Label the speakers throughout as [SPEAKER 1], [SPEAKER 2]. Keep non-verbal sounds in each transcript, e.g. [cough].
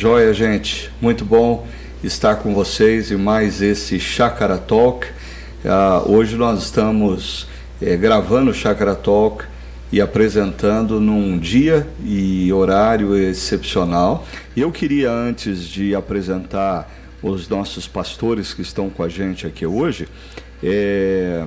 [SPEAKER 1] Joia, gente. Muito bom estar com vocês em mais esse Chakra Talk. Uh, hoje nós estamos eh, gravando o Chakra Talk e apresentando num dia e horário excepcional. E eu queria, antes de apresentar os nossos pastores que estão com a gente aqui hoje, é,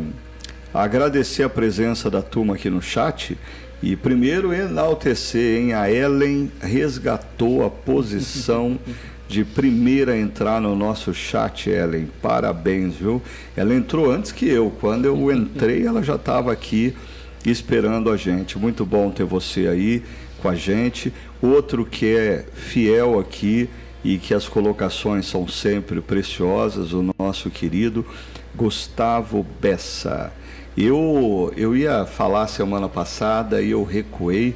[SPEAKER 1] agradecer a presença da turma aqui no chat e primeiro enaltecer, hein? A Ellen resgatou a posição de primeira a entrar no nosso chat, Ellen. Parabéns, viu? Ela entrou antes que eu. Quando eu entrei, ela já estava aqui esperando a gente. Muito bom ter você aí com a gente. Outro que é fiel aqui e que as colocações são sempre preciosas, o nosso querido Gustavo Bessa. Eu, eu ia falar semana passada e eu recuei,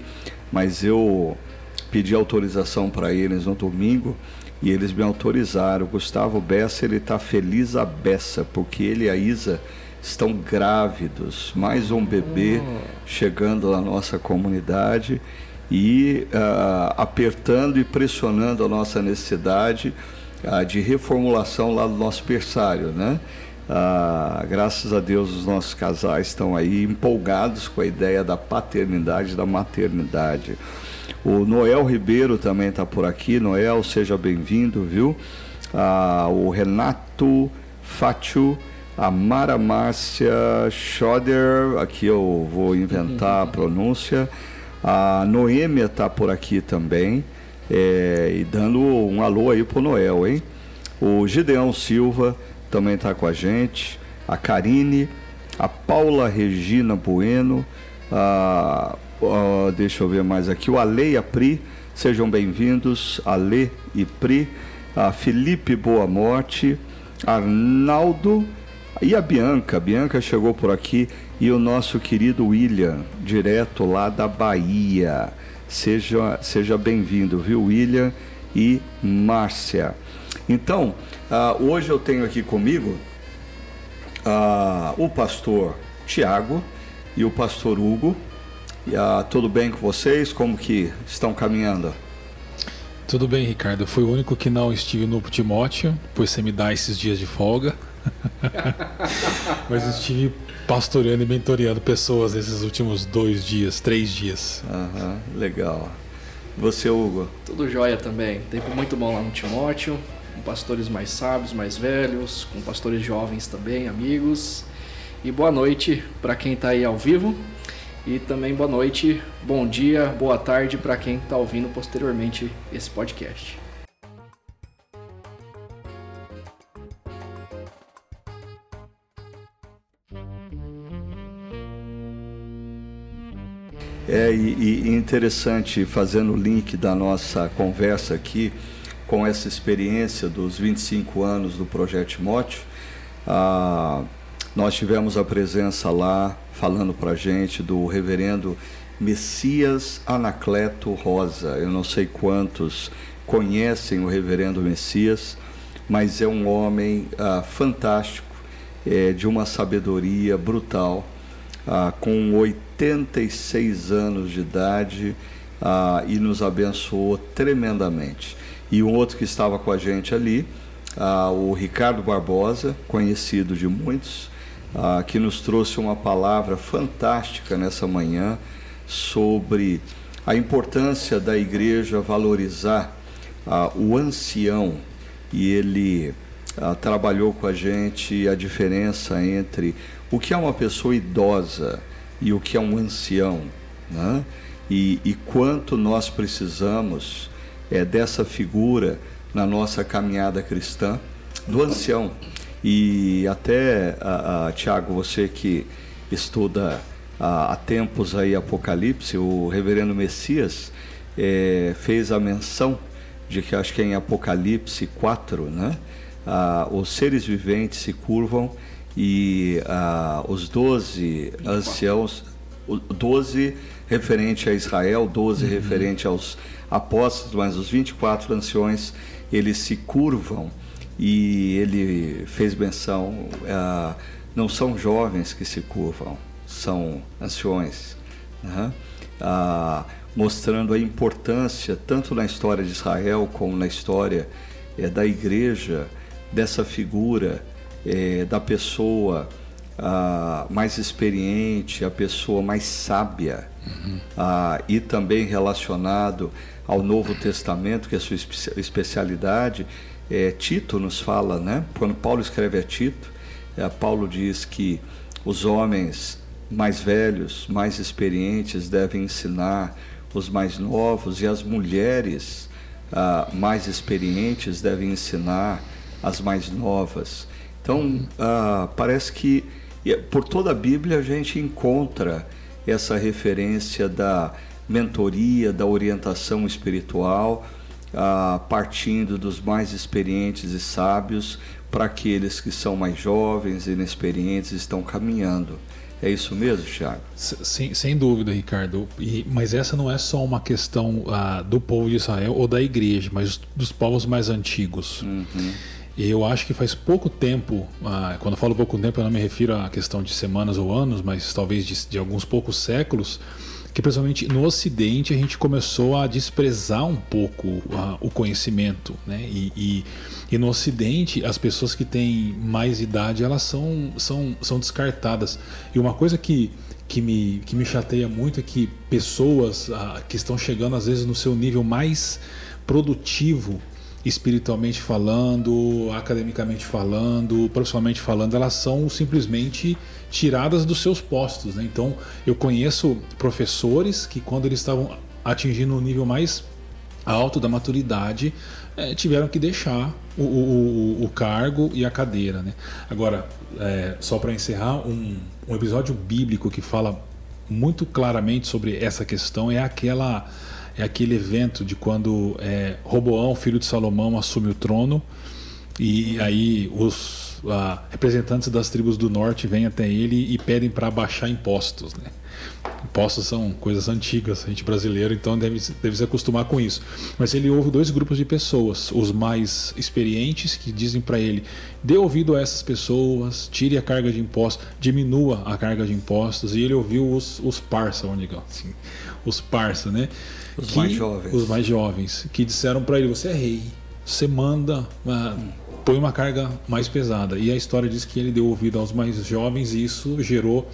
[SPEAKER 1] mas eu pedi autorização para eles no domingo e eles me autorizaram. O Gustavo Bessa, ele está feliz a beça, porque ele e a Isa estão grávidos. Mais um bebê oh. chegando na nossa comunidade e uh, apertando e pressionando a nossa necessidade uh, de reformulação lá do nosso berçário, né? Ah, graças a Deus os nossos casais estão aí empolgados com a ideia da paternidade da maternidade. O Noel Ribeiro também está por aqui. Noel, seja bem-vindo, viu? Ah, o Renato Fátio, a Mara Márcia Schoder, aqui eu vou inventar a pronúncia. A Noêmia está por aqui também. É, e dando um alô aí pro Noel, hein? O Gideão Silva também está com a gente, a Karine, a Paula Regina Bueno, a, a, deixa eu ver mais aqui, o Ale e a Pri, sejam bem-vindos, Ale e Pri, a Felipe Boa Morte, Arnaldo e a Bianca. Bianca chegou por aqui e o nosso querido William, direto lá da Bahia. Seja, seja bem-vindo, viu, William e Márcia. Então, uh, hoje eu tenho aqui comigo uh, o pastor Tiago e o pastor Hugo. Uh, tudo bem com vocês? Como que estão caminhando?
[SPEAKER 2] Tudo bem, Ricardo. Eu fui o único que não estive no Timóteo, pois você me dá esses dias de folga. [laughs] Mas estive pastoreando e mentoreando pessoas nesses últimos dois dias, três dias.
[SPEAKER 1] Uhum, legal. Você, Hugo?
[SPEAKER 3] Tudo jóia também. Tempo muito bom lá no Timóteo com pastores mais sábios, mais velhos, com pastores jovens também, amigos. E boa noite para quem está aí ao vivo. E também boa noite, bom dia, boa tarde para quem está ouvindo posteriormente esse podcast.
[SPEAKER 1] É e, e interessante fazendo o link da nossa conversa aqui com essa experiência dos 25 anos do Projeto Timóteo, ah, nós tivemos a presença lá, falando para a gente, do reverendo Messias Anacleto Rosa. Eu não sei quantos conhecem o reverendo Messias, mas é um homem ah, fantástico, é, de uma sabedoria brutal, ah, com 86 anos de idade ah, e nos abençoou tremendamente e um outro que estava com a gente ali, ah, o Ricardo Barbosa, conhecido de muitos, ah, que nos trouxe uma palavra fantástica nessa manhã sobre a importância da igreja valorizar ah, o ancião e ele trabalhou com a gente a diferença entre o que é uma pessoa idosa e o que é um ancião, né? e, e quanto nós precisamos é, dessa figura na nossa caminhada cristã, do ancião. E até, a, a, Tiago, você que estuda há, há tempos aí Apocalipse, o reverendo Messias é, fez a menção de que acho que é em Apocalipse 4, né? Ah, os seres viventes se curvam e ah, os doze anciãos, doze referente a Israel, doze uhum. referente aos apóstolos, mas os 24 anciões, eles se curvam e ele fez menção, uh, não são jovens que se curvam, são anciões. Né? Uh, mostrando a importância, tanto na história de Israel como na história é, da igreja, dessa figura é, da pessoa a, mais experiente, a pessoa mais sábia, uhum. e também relacionado ao Novo Testamento, que é a sua especialidade. É, Tito nos fala, né? quando Paulo escreve a Tito, é, Paulo diz que os homens mais velhos, mais experientes devem ensinar os mais novos e as mulheres ah, mais experientes devem ensinar as mais novas. Então, ah, parece que por toda a Bíblia a gente encontra essa referência da mentoria, da orientação espiritual, ah, partindo dos mais experientes e sábios para aqueles que são mais jovens e inexperientes estão caminhando. É isso mesmo, Thiago?
[SPEAKER 2] Sem, sem dúvida, Ricardo. E, mas essa não é só uma questão ah, do povo de Israel ou da igreja, mas dos povos mais antigos. Uhum. Eu acho que faz pouco tempo, ah, quando eu falo pouco tempo, eu não me refiro à questão de semanas ou anos, mas talvez de, de alguns poucos séculos, que principalmente no Ocidente a gente começou a desprezar um pouco a, o conhecimento, né? E, e, e, no Ocidente as pessoas que têm mais idade elas são, são, são descartadas. E uma coisa que, que, me, que me chateia muito é que pessoas a, que estão chegando às vezes no seu nível mais produtivo espiritualmente falando, academicamente falando, profissionalmente falando, elas são simplesmente tiradas dos seus postos. Né? Então, eu conheço professores que, quando eles estavam atingindo o um nível mais alto da maturidade, é, tiveram que deixar o, o, o, cargo e a cadeira. Né? Agora, é, só para encerrar, um, um episódio bíblico que fala muito claramente sobre essa questão é aquela é aquele evento de quando é, Roboão, filho de Salomão, assume o trono e aí os representantes das tribos do norte vêm até ele e pedem para baixar impostos. Né? Impostos são coisas antigas, a gente brasileiro então deve, deve se acostumar com isso. Mas ele ouve dois grupos de pessoas, os mais experientes que dizem para ele: dê ouvido a essas pessoas, tire a carga de impostos, diminua a carga de impostos. E ele ouviu os, os parça, vamos dizer assim, os parça, né?
[SPEAKER 1] Os que, mais jovens.
[SPEAKER 2] Os mais jovens, que disseram para ele: Você é rei, você manda, uh, põe uma carga mais pesada. E a história diz que ele deu ouvido aos mais jovens e isso gerou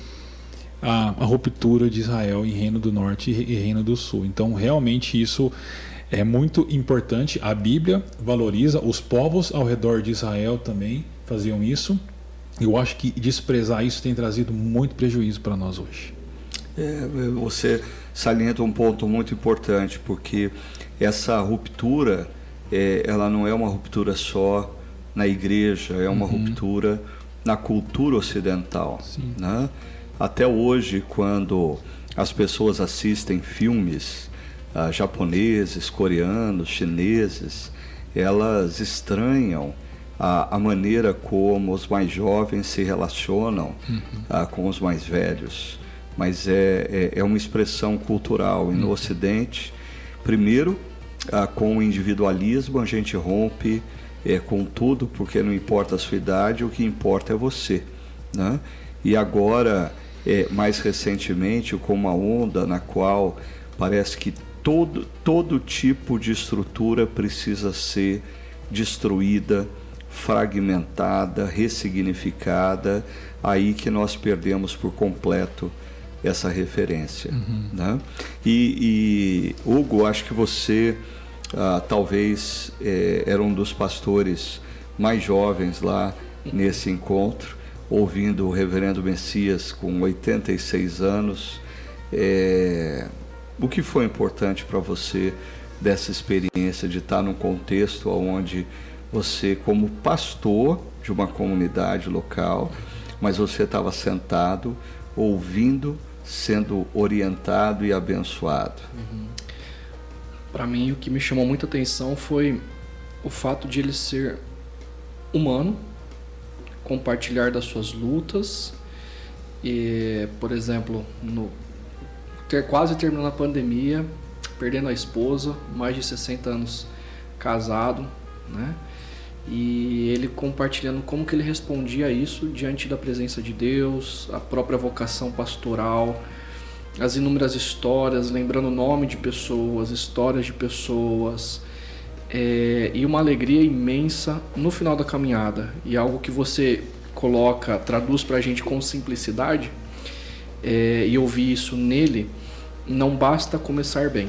[SPEAKER 2] a, a ruptura de Israel em Reino do Norte e Reino do Sul. Então, realmente, isso é muito importante. A Bíblia valoriza, os povos ao redor de Israel também faziam isso. Eu acho que desprezar isso tem trazido muito prejuízo para nós hoje.
[SPEAKER 1] É, você salienta um ponto muito importante, porque essa ruptura, é, ela não é uma ruptura só na igreja, é uma uhum. ruptura na cultura ocidental. Né? Até hoje, quando as pessoas assistem filmes uh, japoneses, coreanos, chineses, elas estranham a, a, maneira como os mais jovens se relacionam uhum. uh, com os mais velhos mas é, é, é uma expressão cultural. E no uhum. Ocidente, primeiro, ah, com o individualismo, a gente rompe é, com tudo, porque não importa a sua idade, o que importa é você. Né? E agora, é, mais recentemente, com uma onda na qual parece que todo, todo tipo de estrutura precisa ser destruída, fragmentada, ressignificada, aí que nós perdemos por completo essa referência. Uhum. Né? E, e, Hugo, acho que você ah, talvez é, era um dos pastores mais jovens lá nesse encontro, ouvindo o Reverendo Messias com 86 anos. É, o que foi importante para você dessa experiência de estar num contexto onde você, como pastor de uma comunidade local, mas você estava sentado ouvindo sendo orientado e abençoado? Uhum.
[SPEAKER 3] Para mim, o que me chamou muita atenção foi o fato de ele ser humano, compartilhar das suas lutas e, por exemplo, no, ter quase terminando a pandemia, perdendo a esposa, mais de 60 anos casado, né? e ele compartilhando como que ele respondia a isso diante da presença de Deus, a própria vocação pastoral as inúmeras histórias, lembrando o nome de pessoas, histórias de pessoas, é, e uma alegria imensa no final da caminhada. E algo que você coloca, traduz para a gente com simplicidade, é, e ouvir isso nele, não basta começar bem,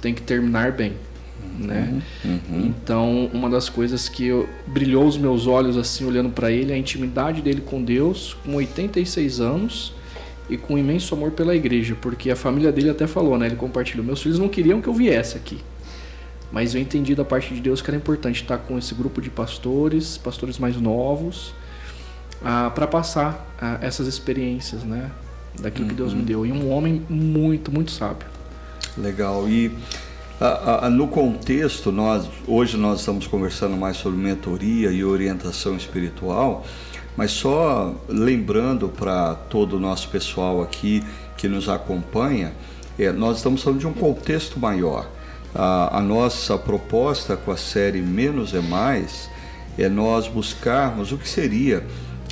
[SPEAKER 3] tem que terminar bem. Né? Uhum, uhum. Então, uma das coisas que eu, brilhou os meus olhos assim olhando para ele, é a intimidade dele com Deus, com 86 anos e com um imenso amor pela igreja, porque a família dele até falou, né? Ele compartilhou: meus filhos não queriam que eu viesse aqui, mas eu entendi da parte de Deus que era importante estar com esse grupo de pastores, pastores mais novos, ah, para passar ah, essas experiências, né? Daquilo uhum. que Deus me uhum. deu. E um homem muito, muito sábio.
[SPEAKER 1] Legal. E ah, no contexto, nós hoje nós estamos conversando mais sobre mentoria e orientação espiritual, mas só lembrando para todo o nosso pessoal aqui que nos acompanha, é, nós estamos falando de um contexto maior. A, a nossa proposta com a série Menos é Mais é nós buscarmos o que seria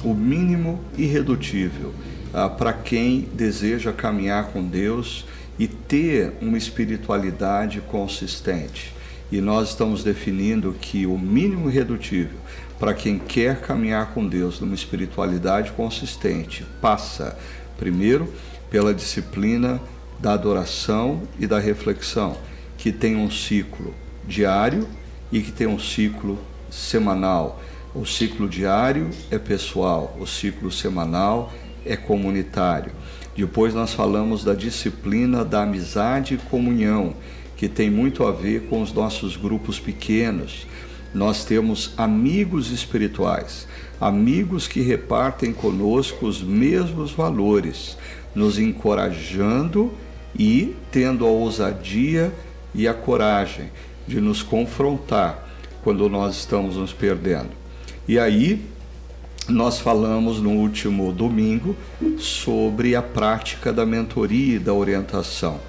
[SPEAKER 1] o mínimo irredutível ah, para quem deseja caminhar com Deus e ter uma espiritualidade consistente. E nós estamos definindo que o mínimo irredutível para quem quer caminhar com Deus numa espiritualidade consistente passa, primeiro, pela disciplina da adoração e da reflexão que tem um ciclo diário e que tem um ciclo semanal. O ciclo diário é pessoal, o ciclo semanal é comunitário. Depois nós falamos da disciplina da amizade e comunhão, que tem muito a ver com os nossos grupos pequenos. Nós temos amigos espirituais, amigos que repartem conosco os mesmos valores, nos encorajando e tendo a ousadia e a coragem de nos confrontar quando nós estamos nos perdendo. E aí, nós falamos no último domingo sobre a prática da mentoria e da orientação,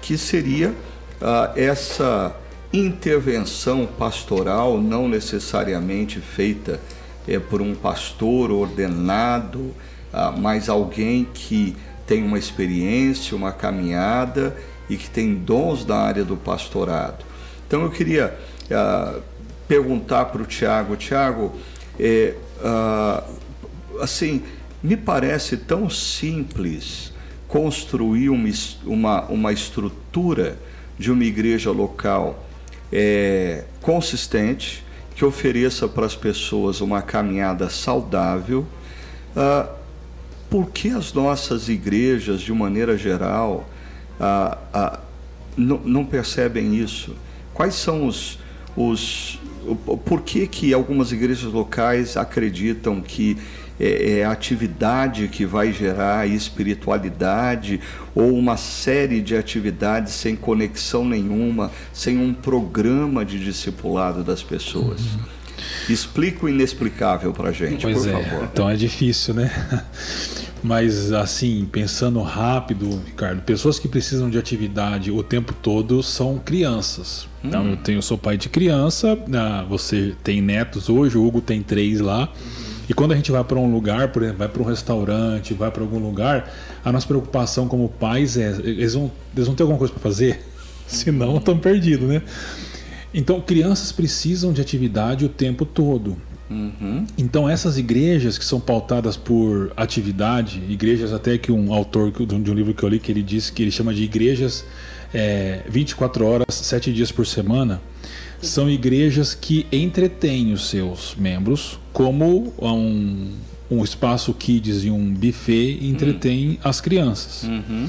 [SPEAKER 1] que seria ah, essa intervenção pastoral, não necessariamente feita é, por um pastor ordenado, ah, mas alguém que tem uma experiência, uma caminhada e que tem dons da área do pastorado. Então eu queria ah, perguntar para o Tiago, Tiago, é, ah, assim, me parece tão simples construir uma, uma, uma estrutura de uma igreja local é, consistente, que ofereça para as pessoas uma caminhada saudável. Ah, por que as nossas igrejas, de maneira geral, ah, ah, não, percebem isso? Quais são os, os por que, que algumas igrejas locais acreditam que é, é, atividade que vai gerar espiritualidade ou uma série de atividades sem conexão nenhuma, sem um programa de discipulado das pessoas? Uhum. Explica o inexplicável para gente,
[SPEAKER 2] pois
[SPEAKER 1] por
[SPEAKER 2] é.
[SPEAKER 1] favor.
[SPEAKER 2] Então é difícil, né? Mas assim, pensando rápido, Ricardo, pessoas que precisam de atividade o tempo todo são crianças. Então hum. eu tenho, sou pai de criança, ah, você tem netos hoje, o Hugo tem três lá. E quando a gente vai para um lugar, por exemplo, vai para um restaurante, vai para algum lugar, a nossa preocupação como pais é: eles vão, eles vão ter alguma coisa para fazer? [laughs] Senão estão perdidos, né? Então, crianças precisam de atividade o tempo todo. Uhum. Então essas igrejas que são pautadas por atividade, igrejas até que um autor de um livro que eu li que ele disse que ele chama de igrejas é, 24 horas, 7 dias por semana, são igrejas que entretêm os seus membros como um, um espaço kids e um buffet entretém uhum. as crianças. Uhum.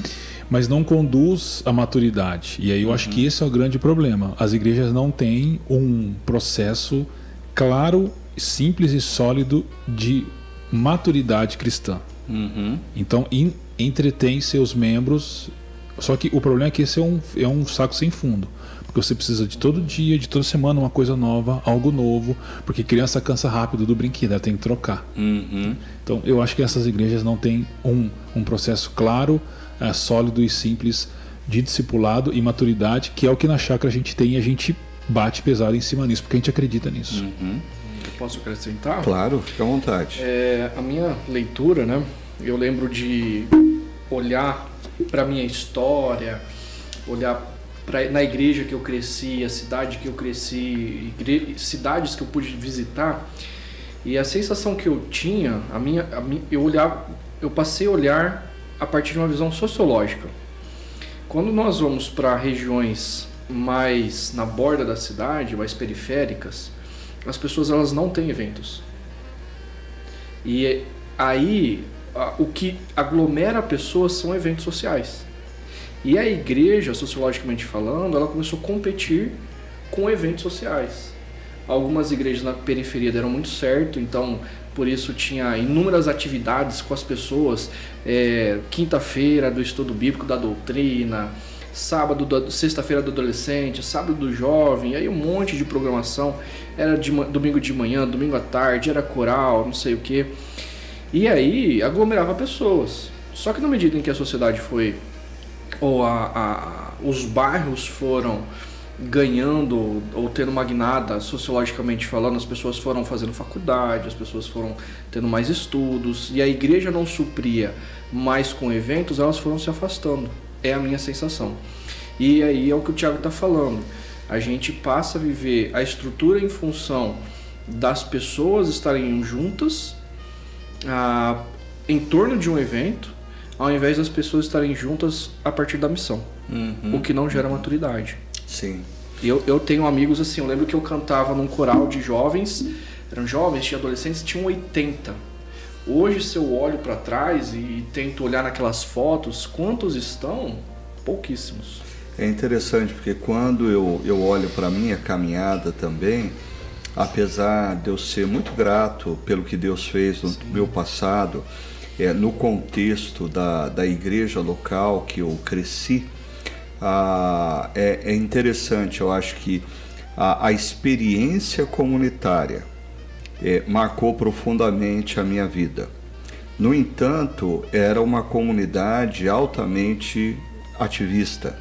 [SPEAKER 2] Mas não conduz à maturidade. E aí eu acho que uhum. esse é o grande problema. As igrejas não têm um processo claro simples e sólido de maturidade cristã. Uhum. Então, in, entretém seus membros. Só que o problema é que esse é um, é um saco sem fundo. Você precisa de todo dia, de toda semana, uma coisa nova, algo novo. Porque criança cansa rápido do brinquedo, ela tem que trocar. Uhum. Então, eu acho que essas igrejas não têm um, um processo claro, é, sólido e simples de discipulado e maturidade, que é o que na chácara a gente tem e a gente bate pesado em cima nisso, porque a gente acredita nisso. Uhum.
[SPEAKER 3] Posso acrescentar?
[SPEAKER 1] Claro, fica à vontade.
[SPEAKER 3] É, a minha leitura, né? Eu lembro de olhar para minha história, olhar pra, na igreja que eu cresci, a cidade que eu cresci, igre, cidades que eu pude visitar. E a sensação que eu tinha, a minha, a minha, eu olhava, eu passei a olhar a partir de uma visão sociológica. Quando nós vamos para regiões mais na borda da cidade, mais periféricas, as pessoas elas não têm eventos. E aí o que aglomera pessoas são eventos sociais. E a igreja, sociologicamente falando, ela começou a competir com eventos sociais. Algumas igrejas na periferia deram muito certo, então por isso tinha inúmeras atividades com as pessoas. É, Quinta-feira do estudo bíblico da doutrina, sábado, sexta-feira do adolescente, sábado do jovem, aí um monte de programação. Era de, domingo de manhã, domingo à tarde, era coral, não sei o que. E aí aglomerava pessoas. Só que na medida em que a sociedade foi, ou a, a, os bairros foram ganhando ou tendo uma guinada sociologicamente falando, as pessoas foram fazendo faculdade, as pessoas foram tendo mais estudos e a igreja não supria mais com eventos, elas foram se afastando. É a minha sensação. E aí é o que o Tiago está falando. A gente passa a viver a estrutura em função das pessoas estarem juntas ah, em torno de um evento, ao invés das pessoas estarem juntas a partir da missão, uhum. o que não gera maturidade.
[SPEAKER 1] Sim.
[SPEAKER 3] Eu, eu tenho amigos assim, eu lembro que eu cantava num coral de jovens, eram jovens, tinha adolescentes, tinham 80. Hoje, se eu olho para trás e tento olhar naquelas fotos, quantos estão? Pouquíssimos.
[SPEAKER 1] É interessante porque quando eu, eu olho para a minha caminhada também, apesar de eu ser muito grato pelo que Deus fez no Sim. meu passado, é, no contexto da, da igreja local que eu cresci, ah, é, é, interessante, eu acho que a, a experiência comunitária é, marcou profundamente a minha vida. No entanto, era uma comunidade altamente ativista.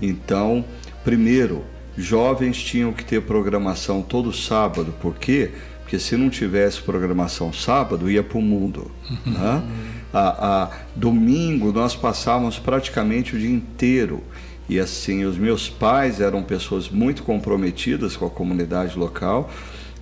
[SPEAKER 1] Então, primeiro, jovens tinham que ter programação todo sábado, por quê? Porque se não tivesse programação sábado, ia para o mundo. Uhum. [laughs] Né? A, a, domingo nós passávamos praticamente o dia inteiro. E assim, os meus pais eram pessoas muito comprometidas com a comunidade local,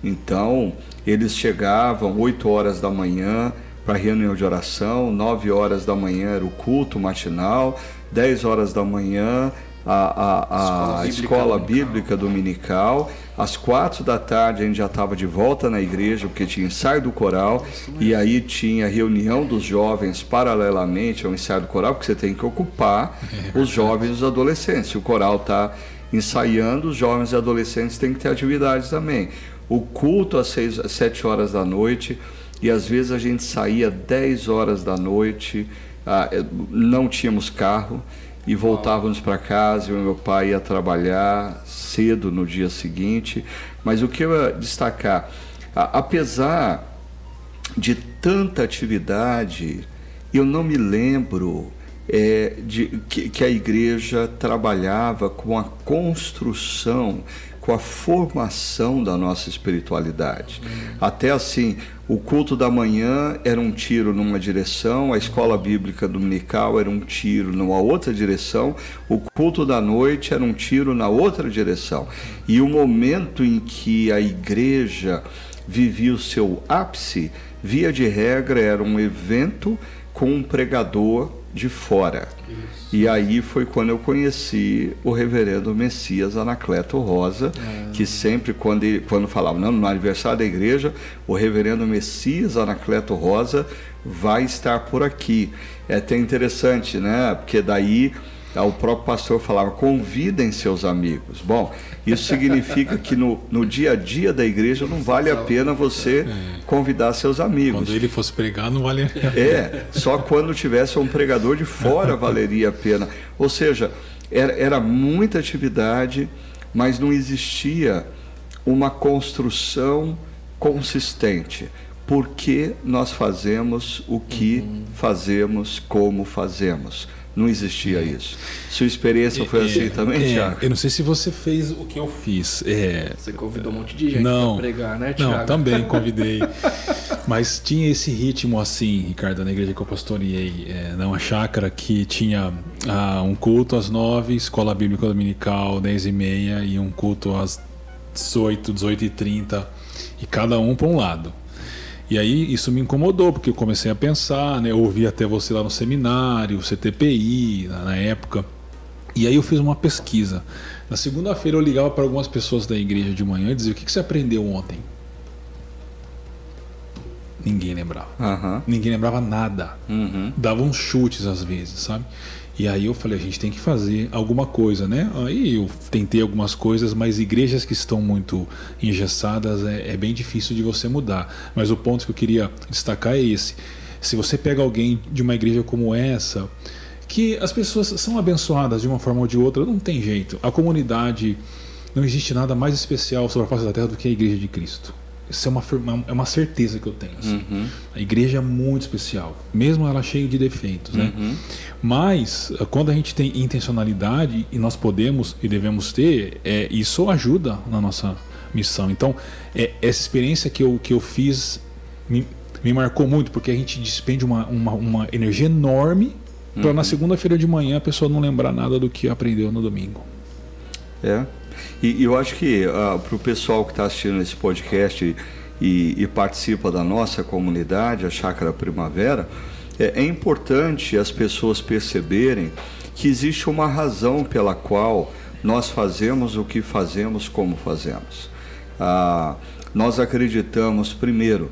[SPEAKER 1] então eles chegavam 8 horas da manhã para a reunião de oração, 9 horas da manhã era o culto matinal, 10 horas da manhã a, a, a escola, bíblica, escola bíblica dominical. Às quatro da tarde a gente já estava de volta na igreja, porque tinha ensaio do coral, e aí tinha reunião dos jovens paralelamente ao ensaio do coral, porque você tem que ocupar é [laughs] os jovens e os adolescentes. Se o coral está ensaiando, os jovens e adolescentes têm que ter atividades também. O culto às, seis, às sete horas da noite, e às vezes a gente saía dez horas da noite, ah, não tínhamos carro, e voltávamos para casa e o meu pai ia trabalhar cedo no dia seguinte. Mas o que eu ia destacar, apesar de tanta atividade, eu não me lembro é, de, que, que a igreja trabalhava com a construção com a formação da nossa espiritualidade. Até assim, o culto da manhã era um tiro numa direção, a escola bíblica dominical era um tiro numa outra direção, o culto da noite era um tiro na outra direção. E o momento em que a igreja vivia o seu ápice, via de regra, era um evento com um pregador de fora. Isso. E aí foi quando eu conheci o reverendo Messias Anacleto Rosa, é. que sempre, quando, ele, quando falava não, no aniversário da igreja, o reverendo Messias Anacleto Rosa vai estar por aqui. É até interessante, né? Porque daí o próprio pastor falava: convidem seus amigos. Bom, isso significa que no, no dia a dia da igreja não vale a pena você convidar seus amigos.
[SPEAKER 2] Quando ele fosse pregar, não vale a pena.
[SPEAKER 1] É, só quando tivesse um pregador de fora [laughs] valeria a pena. Ou seja, era, era muita atividade, mas não existia uma construção consistente. Por que nós fazemos o que uhum. fazemos, como fazemos? Não existia isso. Sua experiência foi é, assim também, é, Tiago?
[SPEAKER 2] Eu não sei se você fez o que eu fiz. É,
[SPEAKER 3] você convidou um monte de gente para pregar, né, Tiago?
[SPEAKER 2] Não, também [laughs] convidei. Mas tinha esse ritmo assim, Ricardo, na igreja que eu pastoreei, é, numa chácara que tinha ah, um culto às nove, escola bíblica dominical, dez e meia, e um culto às 18, 18 e 30, e cada um para um lado. E aí isso me incomodou, porque eu comecei a pensar, né? Eu ouvi até você lá no seminário, CTPI, na, na época. E aí eu fiz uma pesquisa. Na segunda-feira eu ligava para algumas pessoas da igreja de manhã e dizia: O que, que você aprendeu ontem? Ninguém lembrava.
[SPEAKER 1] Aham.
[SPEAKER 2] Ninguém lembrava nada.
[SPEAKER 1] Uhum.
[SPEAKER 2] Dava uns chutes às vezes, sabe? E aí eu falei, a gente tem que fazer alguma coisa, né? Aí eu tentei algumas coisas, mas igrejas que estão muito engessadas é, é bem difícil de você mudar. Mas o ponto que eu queria destacar é esse. Se você pega alguém de uma igreja como essa, que as pessoas são abençoadas de uma forma ou de outra, não tem jeito. A comunidade, não existe nada mais especial sobre a face da terra do que a igreja de Cristo. Isso é uma, é uma certeza que eu tenho. assim.
[SPEAKER 1] Uhum.
[SPEAKER 2] A igreja é muito especial, mesmo ela cheia de defeitos, né?
[SPEAKER 1] Uhum.
[SPEAKER 2] Mas quando a gente tem intencionalidade e nós podemos e devemos ter, é, isso ajuda na nossa missão. Então, é, essa experiência que eu, que eu fiz me, me marcou muito, porque a gente despende uma, uma, uma energia enorme para na segunda-feira de manhã a pessoa não lembrar nada do que aprendeu no domingo.
[SPEAKER 1] É. E, eu acho que para o pessoal que está assistindo esse podcast e, e participa da nossa comunidade, a Chácara Primavera, é, é importante as pessoas perceberem que existe uma razão pela qual nós fazemos o que fazemos como fazemos. Ah, nós acreditamos, primeiro,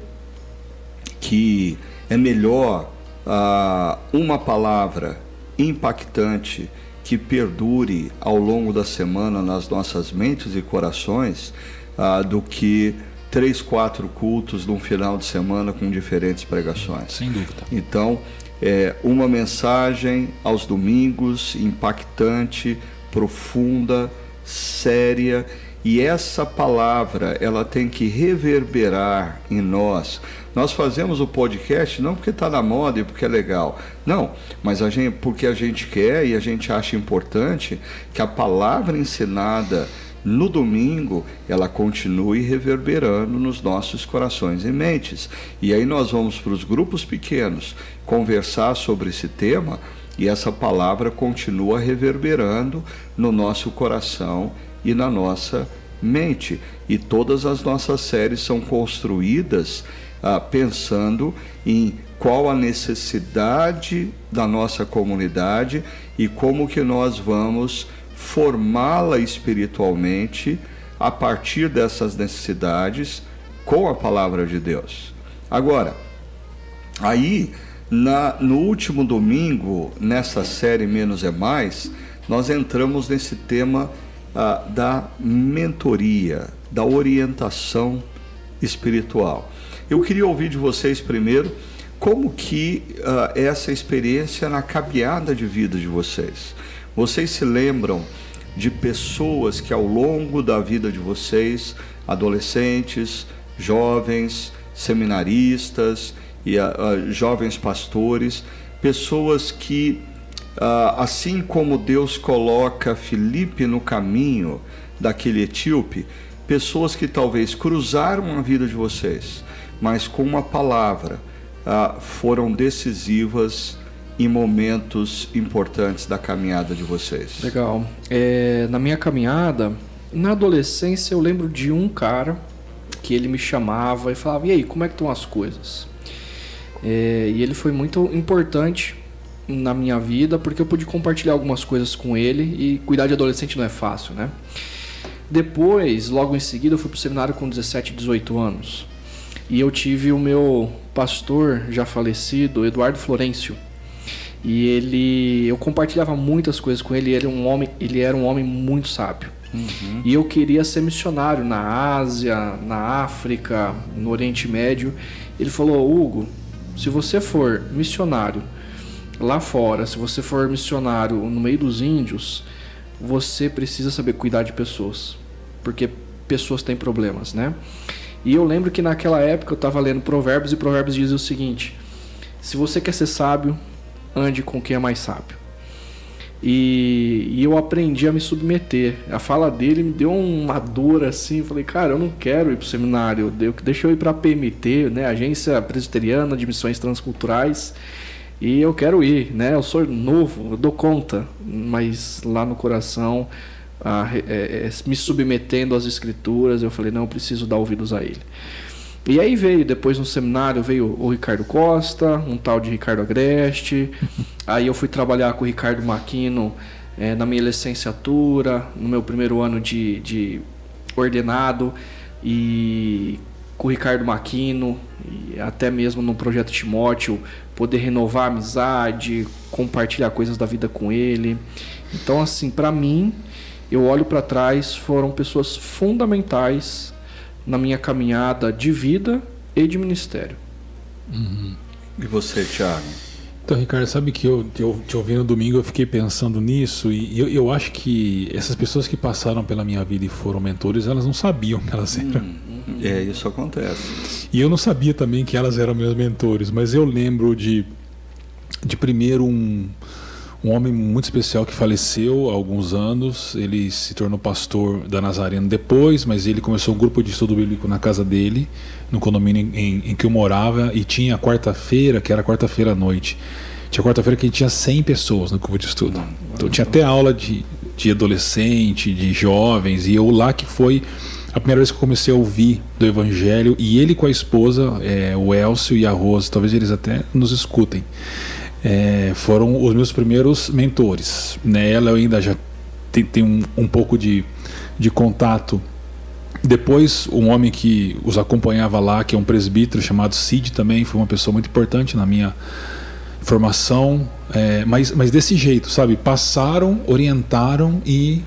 [SPEAKER 1] que é melhor ah, uma palavra impactante que perdure ao longo da semana nas nossas mentes e corações ah, do que três, quatro cultos num final de semana com diferentes pregações.
[SPEAKER 2] Sem dúvida.
[SPEAKER 1] Então, é uma mensagem aos domingos impactante, profunda, séria, e essa palavra ela tem que reverberar em nós. Nós fazemos o podcast não porque está na moda e porque é legal, não, mas a gente, porque a gente quer e a gente acha importante que a palavra ensinada no domingo ela continue reverberando nos nossos corações e mentes. E aí nós vamos para os grupos pequenos conversar sobre esse tema e essa palavra continua reverberando no nosso coração e na nossa mente. E todas as nossas séries são construídas ah, pensando em qual a necessidade da nossa comunidade e como que nós vamos formá-la espiritualmente a partir dessas necessidades com a palavra de Deus. Agora, aí na, no último domingo, nessa série Menos é Mais, nós entramos nesse tema ah, da mentoria, da orientação espiritual. Eu queria ouvir de vocês primeiro como que ah, essa experiência na caminhada de vida de vocês. Vocês se lembram de pessoas que ao longo da vida de vocês, adolescentes, jovens, seminaristas e ah, jovens pastores, pessoas que ah, assim como Deus coloca Filipe no caminho daquele etíope, pessoas que talvez cruzaram a vida de vocês, mas com uma palavra ah, foram decisivas em momentos importantes da caminhada de vocês.
[SPEAKER 3] Legal. É, na minha caminhada, na adolescência, eu lembro de um cara que ele me chamava e falava: E aí, como é que estão as coisas? É, e ele foi muito importante na minha vida porque eu pude compartilhar algumas coisas com ele e cuidar de adolescente não é fácil, né? Depois, logo em seguida, eu fui pro seminário com 17, 18 anos. E eu tive o meu pastor já falecido, Eduardo Florencio. E ele, eu compartilhava muitas coisas com ele. Ele, é um homem, ele era um homem muito sábio. E eu queria ser missionário na Ásia, na África, no Oriente Médio. Ele falou: Hugo, se você for missionário lá fora, se você for missionário no meio dos índios, você precisa saber cuidar de pessoas, porque pessoas têm problemas, né? E eu lembro que naquela época eu estava lendo Provérbios e Provérbios dizem o seguinte: se você quer ser sábio, ande com quem é mais sábio. E, e, eu aprendi a me submeter. A fala dele me deu uma dor assim. Eu falei, cara, eu não quero ir para o seminário. Deixa eu ir para a PMT, né? Agência Presbiteriana de Missões Transculturais. E eu quero ir, né? Eu sou novo, eu dou conta. Mas lá no coração, é, é, me submetendo às escrituras, eu falei, não, eu preciso dar ouvidos a ele. E aí veio, depois no seminário, veio o Ricardo Costa, um tal de Ricardo Agreste. [laughs] aí eu fui trabalhar com o Ricardo Maquino é, na minha licenciatura, no meu primeiro ano de, de ordenado. E com o Ricardo Maquino, e até mesmo no projeto Timóteo, poder renovar a amizade, compartilhar coisas da vida com ele. Então, assim, para mim, eu olho para trás, foram pessoas fundamentais na minha caminhada de vida e de ministério.
[SPEAKER 1] Uhum. E você, Thiago?
[SPEAKER 2] Então, Ricardo, sabe que eu te ouvi no domingo, eu fiquei pensando nisso e eu, eu, acho que essas pessoas que passaram pela minha vida e foram mentores, elas não sabiam que elas eram.
[SPEAKER 1] Hum, é, isso acontece.
[SPEAKER 2] E eu não sabia também que elas eram meus mentores, mas eu lembro de, de primeiro um, um homem muito especial que faleceu há alguns anos. Ele se tornou pastor da Nazareno depois, mas ele começou um grupo de estudo bíblico na casa dele, no condomínio em, em que eu morava, e tinha quarta-feira, que era quarta-feira à noite. Tinha quarta-feira que tinha 100 pessoas no grupo de estudo. Então tinha até aula de, de adolescente, de jovens, e eu lá que foi a primeira vez que eu comecei a ouvir do Evangelho, e ele com a esposa, é, o Elcio e a Rose, talvez eles até nos escutem é, foram os meus primeiros mentores. Né? Ela eu ainda já tem, tem um, um pouco de, de contato. Depois, um homem que os acompanhava lá, que é um presbítero chamado Cid também, foi uma pessoa muito importante na minha formação, é, mas, mas desse jeito, sabe? Passaram, orientaram e,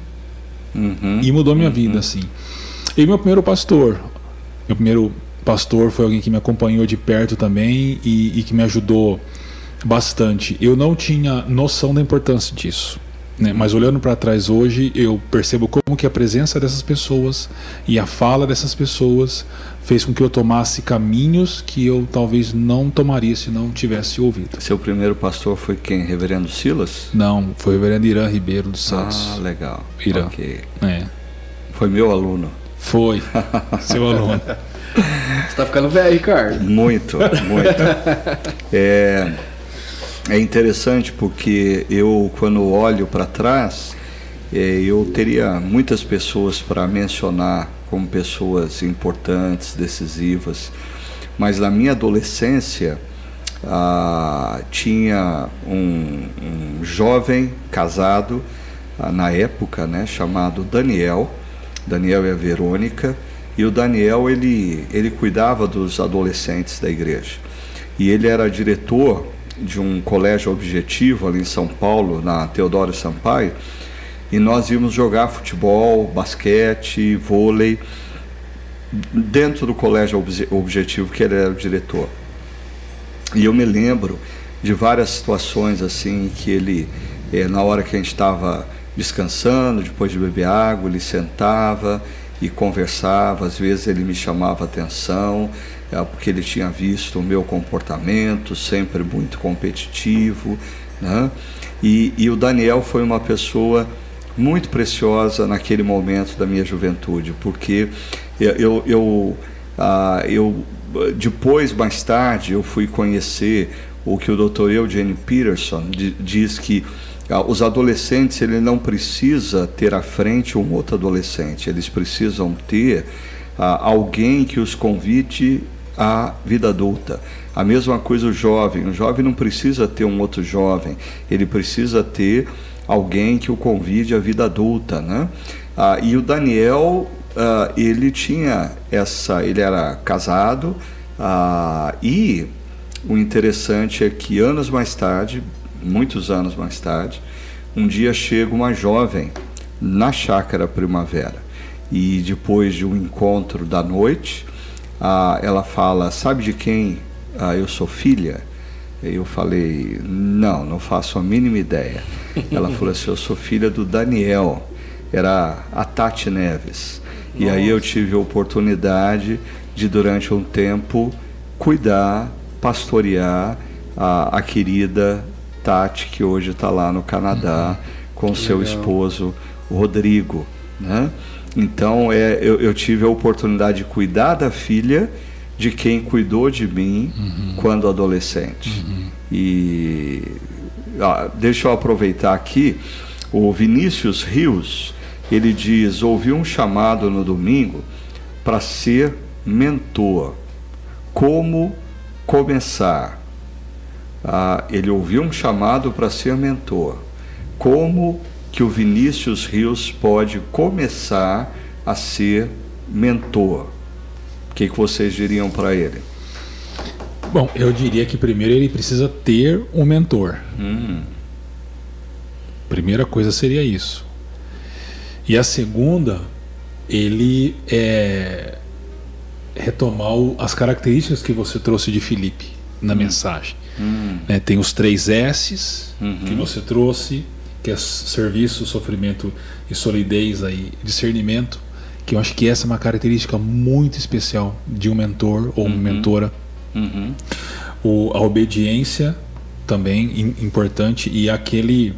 [SPEAKER 2] uhum, e mudou minha uhum. vida, assim. E meu primeiro pastor, meu primeiro pastor foi alguém que me acompanhou de perto também e, e que me ajudou bastante. Eu não tinha noção da importância disso. Né? Mas olhando para trás hoje, eu percebo como que a presença dessas pessoas e a fala dessas pessoas fez com que eu tomasse caminhos que eu talvez não tomaria se não tivesse ouvido.
[SPEAKER 1] Seu primeiro pastor foi quem? Reverendo Silas?
[SPEAKER 2] Não, foi o Reverendo Irã Ribeiro dos Santos.
[SPEAKER 1] Ah, legal.
[SPEAKER 2] Irã.
[SPEAKER 1] Okay. É. Foi meu aluno.
[SPEAKER 2] Foi, [laughs] seu aluno.
[SPEAKER 3] Você está ficando velho, Ricardo.
[SPEAKER 1] Muito, muito. [laughs] É, é interessante porque eu, quando olho para trás, é, eu teria muitas pessoas para mencionar como pessoas importantes, decisivas, mas na minha adolescência ah, tinha um, um, jovem casado ah, na época, né, chamado Daniel. Daniel e a Verônica. E o Daniel ele, ele cuidava dos adolescentes da igreja. E ele era diretor de um colégio objetivo ali em São Paulo, na Teodoro Sampaio, e nós íamos jogar futebol, basquete, vôlei, dentro do colégio objetivo que ele era o diretor. E eu me lembro de várias situações assim que ele, eh, na hora que a gente estava descansando, depois de beber água, ele sentava e conversava, às vezes ele me chamava atenção, porque ele tinha visto o meu comportamento, sempre muito competitivo. Né? E, e o Daniel foi uma pessoa muito preciosa naquele momento da minha juventude, porque eu, eu, ah, eu depois, mais tarde, eu fui conhecer o que o Dr. Eugene Peterson diz que ah, os adolescentes ele não precisa ter à frente um outro adolescente, eles precisam ter ah, alguém que os convite à vida adulta. A mesma coisa o jovem, o jovem não precisa ter um outro jovem, ele precisa ter alguém que o convide à vida adulta, né? Ah, e o Daniel, ah, ele tinha essa, ele era casado ah, e o interessante é que anos mais tarde, muitos anos mais tarde, um dia chega uma jovem na chácara primavera e depois de um encontro da noite, ah, ela fala: Sabe de quem ah, eu sou filha? Eu falei: Não, não faço a mínima ideia. Ela falou assim: Eu sou filha do Daniel, era a Tati Neves. Nossa. E aí eu tive a oportunidade de, durante um tempo, cuidar, pastorear a, a querida Tati, que hoje está lá no Canadá, com que seu legal. esposo Rodrigo. Né? Então é, eu, eu, tive a oportunidade de cuidar da filha de quem cuidou de mim uhum. quando adolescente. Uhum. E ah, deixa eu aproveitar aqui, o Vinícius Rios, ele diz, ouvi um chamado no domingo para ser mentor. Como começar? Ah, ele ouviu um chamado para ser mentor. Como que o Vinícius Rios pode começar a ser mentor? O que, que vocês diriam para ele?
[SPEAKER 2] Bom, eu diria que primeiro ele precisa ter um mentor. Hum. Primeira coisa seria isso. E a segunda, ele é retomar as características que você trouxe de Felipe na hum. mensagem. Hum. É, tem os três S's uhum. que você trouxe, que é serviço, sofrimento e solidez aí, discernimento, que eu acho que essa é uma característica muito especial de um mentor ou uma uhum. mentora. Uhum. O, a obediência também importante e aquele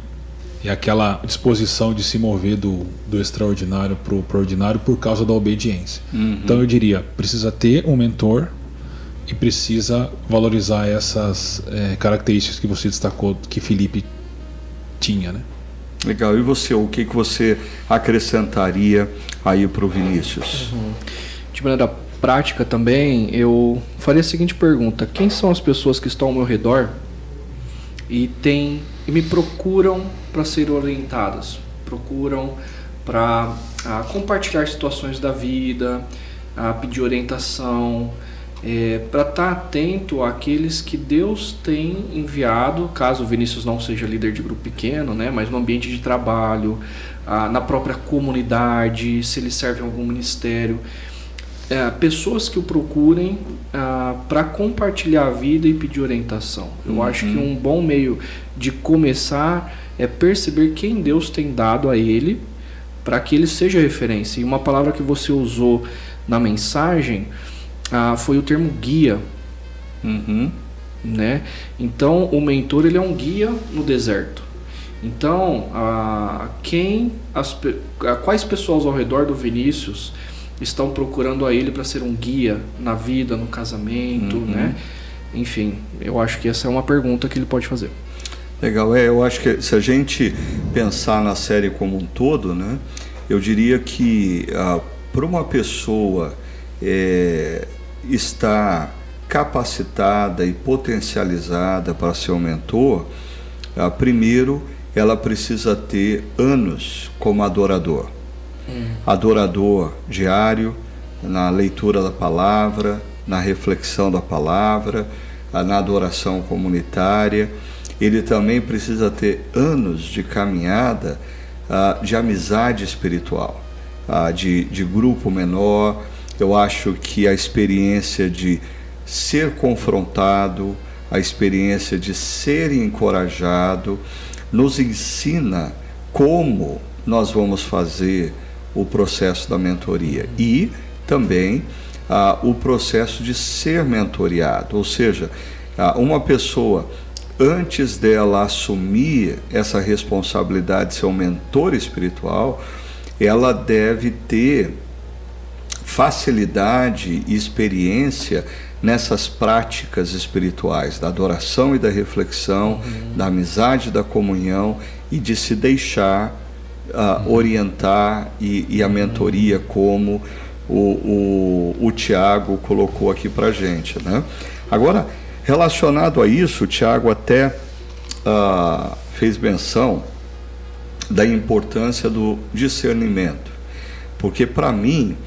[SPEAKER 2] e aquela disposição de se mover do, do extraordinário para o ordinário por causa da obediência. Uhum. Então eu diria, precisa ter um mentor e precisa valorizar essas é, características que você destacou que Felipe tinha, né?
[SPEAKER 1] Legal. E você, o que, que você acrescentaria aí para o Vinícius? Uhum.
[SPEAKER 3] De maneira prática também, eu faria a seguinte pergunta: quem são as pessoas que estão ao meu redor e tem e me procuram para ser orientadas, procuram para ah, compartilhar situações da vida, a pedir orientação, é, para estar tá atento àqueles que Deus tem enviado, caso o Vinícius não seja líder de grupo pequeno, né, mas no ambiente de trabalho, ah, na própria comunidade, se ele serve em algum ministério. É, pessoas que o procurem ah, para compartilhar a vida e pedir orientação. Eu uhum. acho que um bom meio de começar é perceber quem Deus tem dado a ele para que ele seja referência. E uma palavra que você usou na mensagem ah, foi o termo guia. Uhum. Né? Então, o mentor ele é um guia no deserto. Então, ah, quem as, ah, quais pessoas ao redor do Vinícius estão procurando a ele para ser um guia na vida, no casamento, uhum. né? Enfim, eu acho que essa é uma pergunta que ele pode fazer.
[SPEAKER 1] Legal, é, eu acho que se a gente pensar na série como um todo, né, eu diria que ah, para uma pessoa é, está capacitada e potencializada para ser um mentor, ah, primeiro ela precisa ter anos como adorador. Hum. Adorador diário, na leitura da palavra, na reflexão da palavra, ah, na adoração comunitária. Ele também precisa ter anos de caminhada ah, de amizade espiritual, de, de grupo menor, eu acho que a experiência de ser confrontado, a experiência de ser encorajado, nos ensina como nós vamos fazer o processo da mentoria e também ah, o processo de ser mentoriado, ou seja, ah, uma pessoa antes dela assumir essa responsabilidade de ser um mentor espiritual, ela deve ter facilidade e experiência nessas práticas espirituais, da adoração e da reflexão, uhum. da amizade, da comunhão e de se deixar uh, uhum. orientar e, e, a uhum. mentoria, como o, o, o Tiago colocou aqui para gente. Né? Agora, relacionado a isso, o Tiago até uh, fez menção da importância do discernimento, porque para mim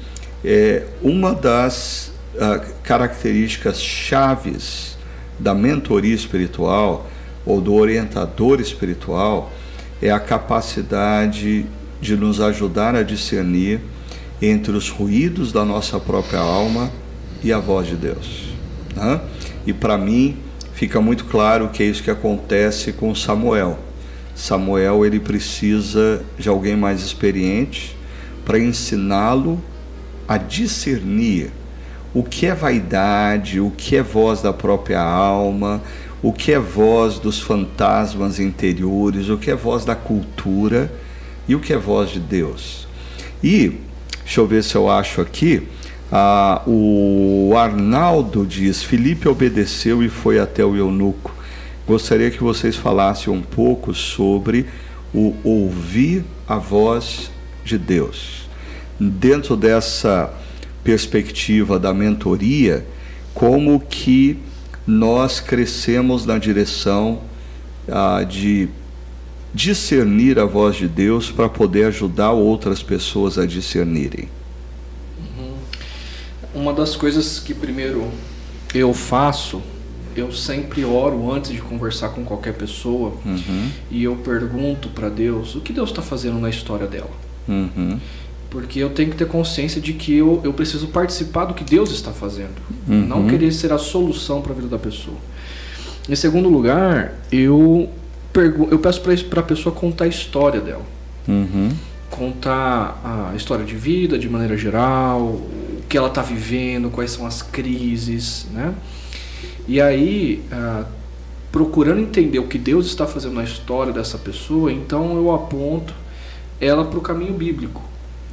[SPEAKER 1] é, uma das uh, características chaves da mentoria espiritual ou do orientador espiritual é a capacidade de nos ajudar a discernir entre os ruídos da nossa própria alma e a voz de Deus. Né? E para mim fica muito claro que é isso que acontece com Samuel. Samuel ele precisa de alguém mais experiente para ensiná-lo a discernir o que é vaidade, o que é voz da própria alma, o que é voz dos fantasmas interiores, o que é voz da cultura e o que é voz de Deus. E, deixa eu ver se eu acho aqui, ah, o Arnaldo diz: Felipe obedeceu e foi até o eunuco. Gostaria que vocês falassem um pouco sobre o ouvir a voz de Deus. Dentro dessa perspectiva da mentoria, como que nós crescemos na direção ah, de discernir a voz de Deus para poder ajudar outras pessoas a discernirem.
[SPEAKER 3] Uhum. Uma das coisas que primeiro eu faço, eu sempre oro antes de conversar com qualquer pessoa uhum. e eu pergunto para Deus o que Deus está fazendo na história dela. Uhum. Porque eu tenho que ter consciência de que eu, eu preciso participar do que Deus está fazendo, não uhum. querer ser a solução para a vida da pessoa. Em segundo lugar, eu eu peço para a pessoa contar a história dela. Uhum. Contar a história de vida de maneira geral, o que ela está vivendo, quais são as crises, né? E aí, ah, procurando entender o que Deus está fazendo na história dessa pessoa, então eu aponto ela para o caminho bíblico,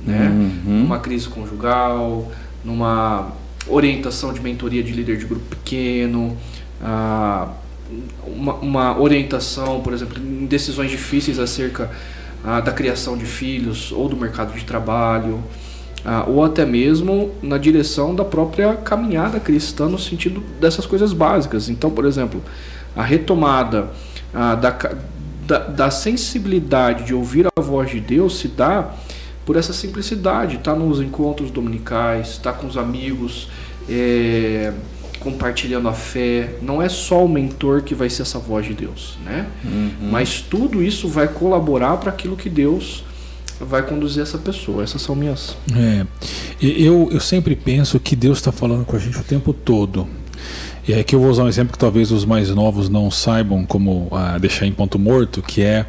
[SPEAKER 3] né? Uhum. Numa crise conjugal, numa orientação de mentoria de líder de grupo pequeno, ah, uma, uma, orientação, por exemplo, em decisões difíceis acerca ah, da criação de filhos ou do mercado de trabalho, ah, ou até mesmo na direção da própria caminhada cristã no sentido dessas coisas básicas. Então, por exemplo, a retomada ah, da, da, da, sensibilidade de ouvir a voz de Deus se dá por essa simplicidade, tá nos encontros dominicais, tá com os amigos. É, compartilhando a fé. Não é só o mentor que vai ser essa voz de Deus, né? Uhum. Mas tudo isso vai colaborar para aquilo que Deus vai conduzir essa pessoa. Essas são minhas.
[SPEAKER 2] É. Eu, eu sempre penso que Deus está falando com a gente o tempo todo. E aqui eu vou usar um exemplo que talvez os mais novos não saibam como ah, deixar em ponto morto, que é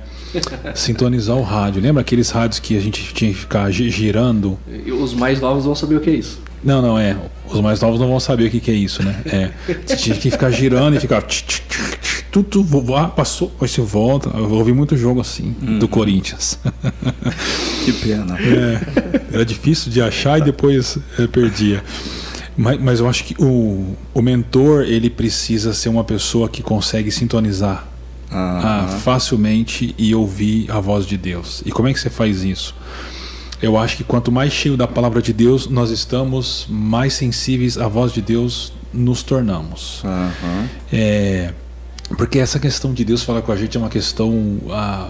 [SPEAKER 2] sintonizar o rádio. Lembra aqueles rádios que a gente tinha que ficar girando?
[SPEAKER 3] Os mais novos vão saber o que é isso.
[SPEAKER 2] Não, não, é. Os mais novos não vão saber o que, que é isso, né? É. Você tinha que ficar girando e ficar. Tudo ah, passou, depois você volta. Eu ouvi muito jogo assim, uhum. do Corinthians. [laughs]
[SPEAKER 1] Que pena.
[SPEAKER 2] É, era difícil de achar e depois é, perdia. Mas, mas, eu acho que o, o mentor ele precisa ser uma pessoa que consegue sintonizar uhum. ah, facilmente e ouvir a voz de Deus. E como é que você faz isso? Eu acho que quanto mais cheio da palavra de Deus nós estamos, mais sensíveis à voz de Deus nos tornamos. Uhum. É, porque essa questão de Deus falar com a gente é uma questão ah,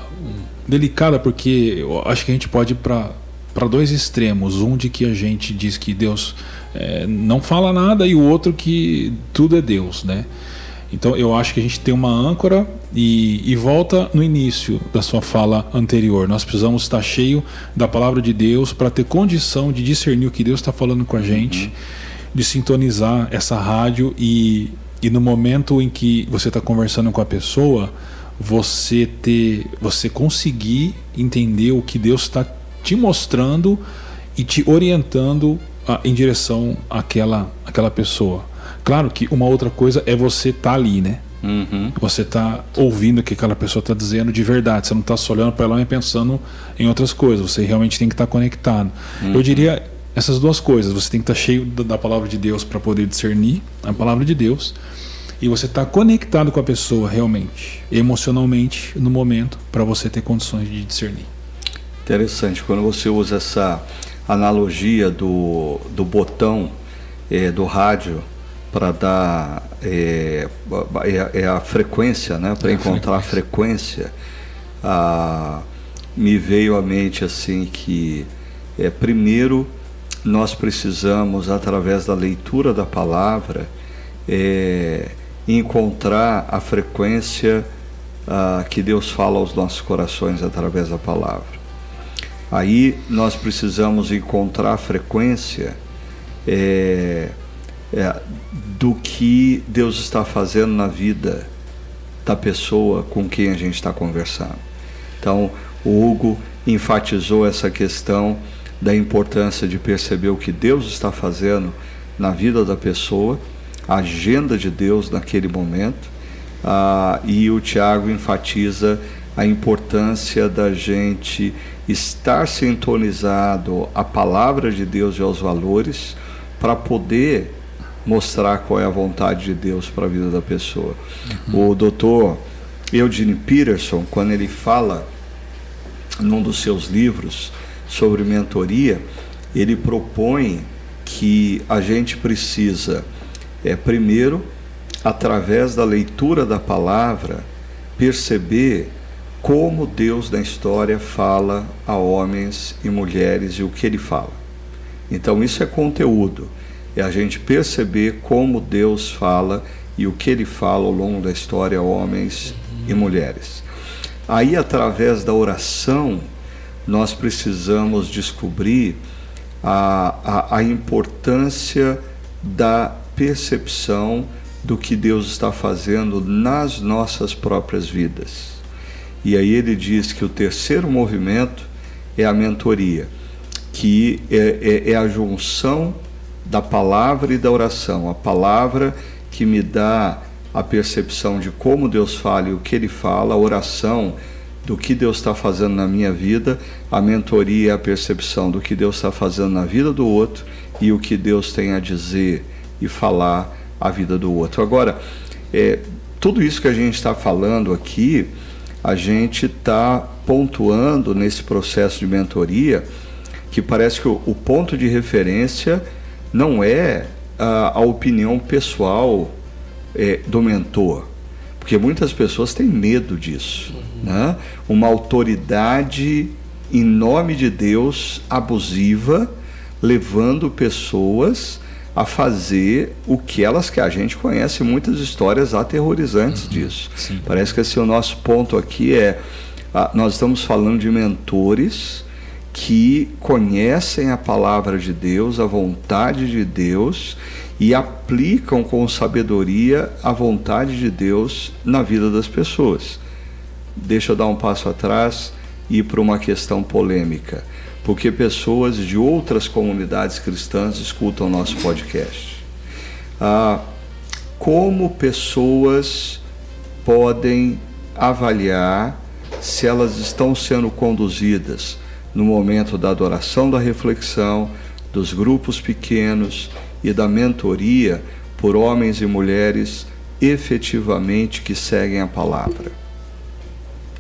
[SPEAKER 2] delicada, porque eu acho que a gente pode ir para dois extremos. Um de que a gente diz que Deus é, não fala nada e o outro que tudo é Deus, né? Então eu acho que a gente tem uma âncora e, e, volta no início da sua fala anterior. Nós precisamos estar cheio da palavra de Deus para ter condição de discernir o que Deus está falando com a gente, uhum. de sintonizar essa rádio e, e no momento em que você está conversando com a pessoa, você ter, você conseguir entender o que Deus está te mostrando e te orientando a, em direção àquela, àquela pessoa. Claro que uma outra coisa é você estar tá ali, né? Uhum. Você está ouvindo o que aquela pessoa está dizendo de verdade. Você não está só olhando para ela e pensando em outras coisas. Você realmente tem que estar tá conectado. Uhum. Eu diria essas duas coisas. Você tem que estar tá cheio da, palavra de Deus para poder discernir a palavra de Deus. E você está conectado com a pessoa realmente, emocionalmente, no momento, para você ter condições de discernir.
[SPEAKER 1] Interessante. Quando você usa essa analogia do, do botão é, do rádio para dar é, é, é, a frequência, né? Para é encontrar a frequência, a, me veio à mente assim que é, primeiro nós precisamos através da leitura da palavra é, encontrar a frequência a, que Deus fala aos nossos corações através da palavra. Aí nós precisamos encontrar a frequência é, é, do que Deus está fazendo na vida da pessoa com quem a gente está conversando. Então, o Hugo enfatizou essa questão da importância de perceber o que Deus está fazendo na vida da pessoa, a agenda de Deus naquele momento, ah, e o Tiago enfatiza a importância da gente estar sintonizado à palavra de Deus e aos valores para poder mostrar qual é a vontade de Deus para a vida da pessoa. Uhum. O doutor Eugene Peterson, quando ele fala num dos seus livros sobre mentoria, ele propõe que a gente precisa, é, primeiro, através da leitura da palavra, perceber como Deus na história fala a homens e mulheres e o que ele fala. Então, isso é conteúdo, é a gente perceber como Deus fala e o que ele fala ao longo da história homens e mulheres. Aí, através da oração, nós precisamos descobrir a, a, a importância da percepção do que Deus está fazendo nas nossas próprias vidas. E aí ele diz que o terceiro movimento é a mentoria, que é, é, é a junção da palavra e da oração. A palavra que me dá a percepção de como Deus fala e o que Ele fala, a oração do que Deus está fazendo na minha vida, a mentoria é a percepção do que Deus está fazendo na vida do outro e o que Deus tem a dizer e falar a vida do outro. Agora, é, tudo isso que a gente está falando aqui, a gente está pontuando nesse processo de mentoria que parece que o, o ponto de referência não é a, a opinião pessoal é, do mentor, porque muitas pessoas têm medo disso. Uhum. Né? Uma autoridade em nome de Deus abusiva, levando pessoas a fazer o que elas que a gente conhece muitas histórias aterrorizantes uhum, disso. Sim. Parece que esse é o nosso ponto aqui é nós estamos falando de mentores que conhecem a palavra de Deus, a vontade de Deus e aplicam com sabedoria a vontade de Deus na vida das pessoas. Deixa eu dar um passo atrás e ir para uma questão polêmica porque pessoas de outras comunidades cristãs escutam nosso podcast. Ah, como pessoas podem avaliar se elas estão sendo conduzidas no momento da adoração, da reflexão, dos grupos pequenos e da mentoria por homens e mulheres efetivamente que seguem a palavra.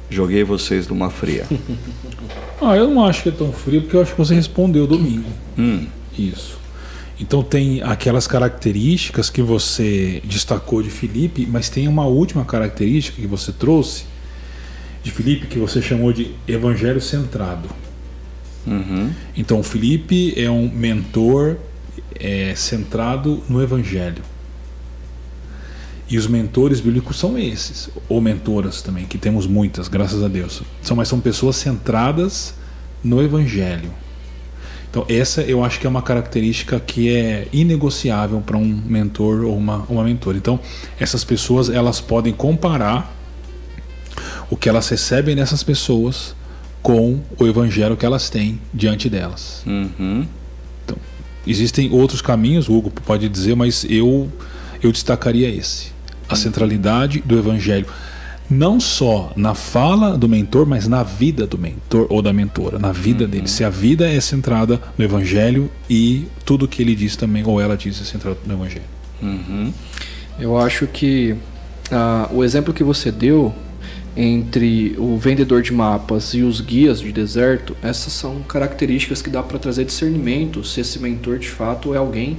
[SPEAKER 1] Joguei vocês numa fria. [laughs]
[SPEAKER 2] ah, eu não acho que é tão frio, porque eu acho que você respondeu domingo.
[SPEAKER 1] Hum.
[SPEAKER 2] Isso. Então tem aquelas características que você destacou de Felipe, mas tem uma última característica que você trouxe de Felipe que você chamou de evangelho centrado.
[SPEAKER 1] Uhum.
[SPEAKER 2] Então o Felipe é um mentor é, centrado no evangelho. E os mentores bíblicos são esses, ou mentoras também, que temos muitas, graças a Deus. São, mas são pessoas centradas no Evangelho. Então, essa eu acho que é uma característica que é inegociável para um mentor ou uma, uma mentora. Então, essas pessoas elas podem comparar o que elas recebem nessas pessoas com o evangelho que elas têm diante delas.
[SPEAKER 1] Uhum.
[SPEAKER 2] Então, existem outros caminhos, o Hugo pode dizer, mas eu, eu destacaria esse a centralidade do evangelho não só na fala do mentor, mas na vida do mentor ou da mentora, na vida uhum. dele. Se a vida é centrada no Evangelho e tudo que ele diz também, ou ela diz, é centrado no Evangelho.
[SPEAKER 1] Uhum.
[SPEAKER 3] Eu acho que uh, o exemplo que você deu entre o vendedor de mapas e os guias de deserto, essas são características que dá para trazer discernimento se esse mentor de fato é alguém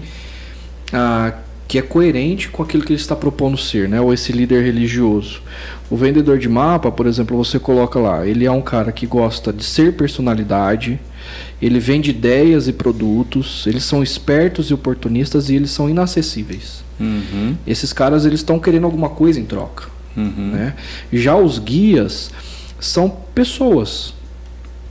[SPEAKER 3] uh, que é coerente com aquilo que ele está propondo ser, né? Ou esse líder religioso. O vendedor de mapa, por exemplo, você coloca lá, ele é um cara que gosta de ser personalidade, ele vende ideias e produtos, eles são espertos e oportunistas e eles são inacessíveis.
[SPEAKER 1] Uhum.
[SPEAKER 3] Esses caras eles estão querendo alguma coisa em troca.
[SPEAKER 1] Uhum.
[SPEAKER 3] Né? Já os guias são pessoas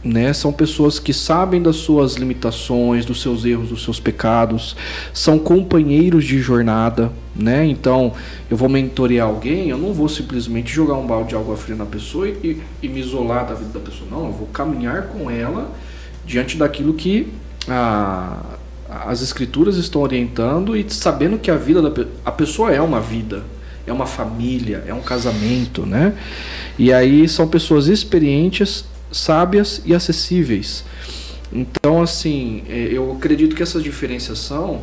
[SPEAKER 3] né? São pessoas que sabem das suas limitações, dos seus erros, dos seus pecados, são companheiros de jornada, né? Então, eu vou mentorear alguém, eu não vou simplesmente jogar um balde de água fria na pessoa e, e me isolar da vida da pessoa, não. Eu vou caminhar com ela diante daquilo que a, as escrituras estão orientando e sabendo que a vida da a pessoa é uma vida é uma família, é um casamento, né? E aí são pessoas experientes, sábias e acessíveis. Então, assim, é, eu acredito que essa diferenciação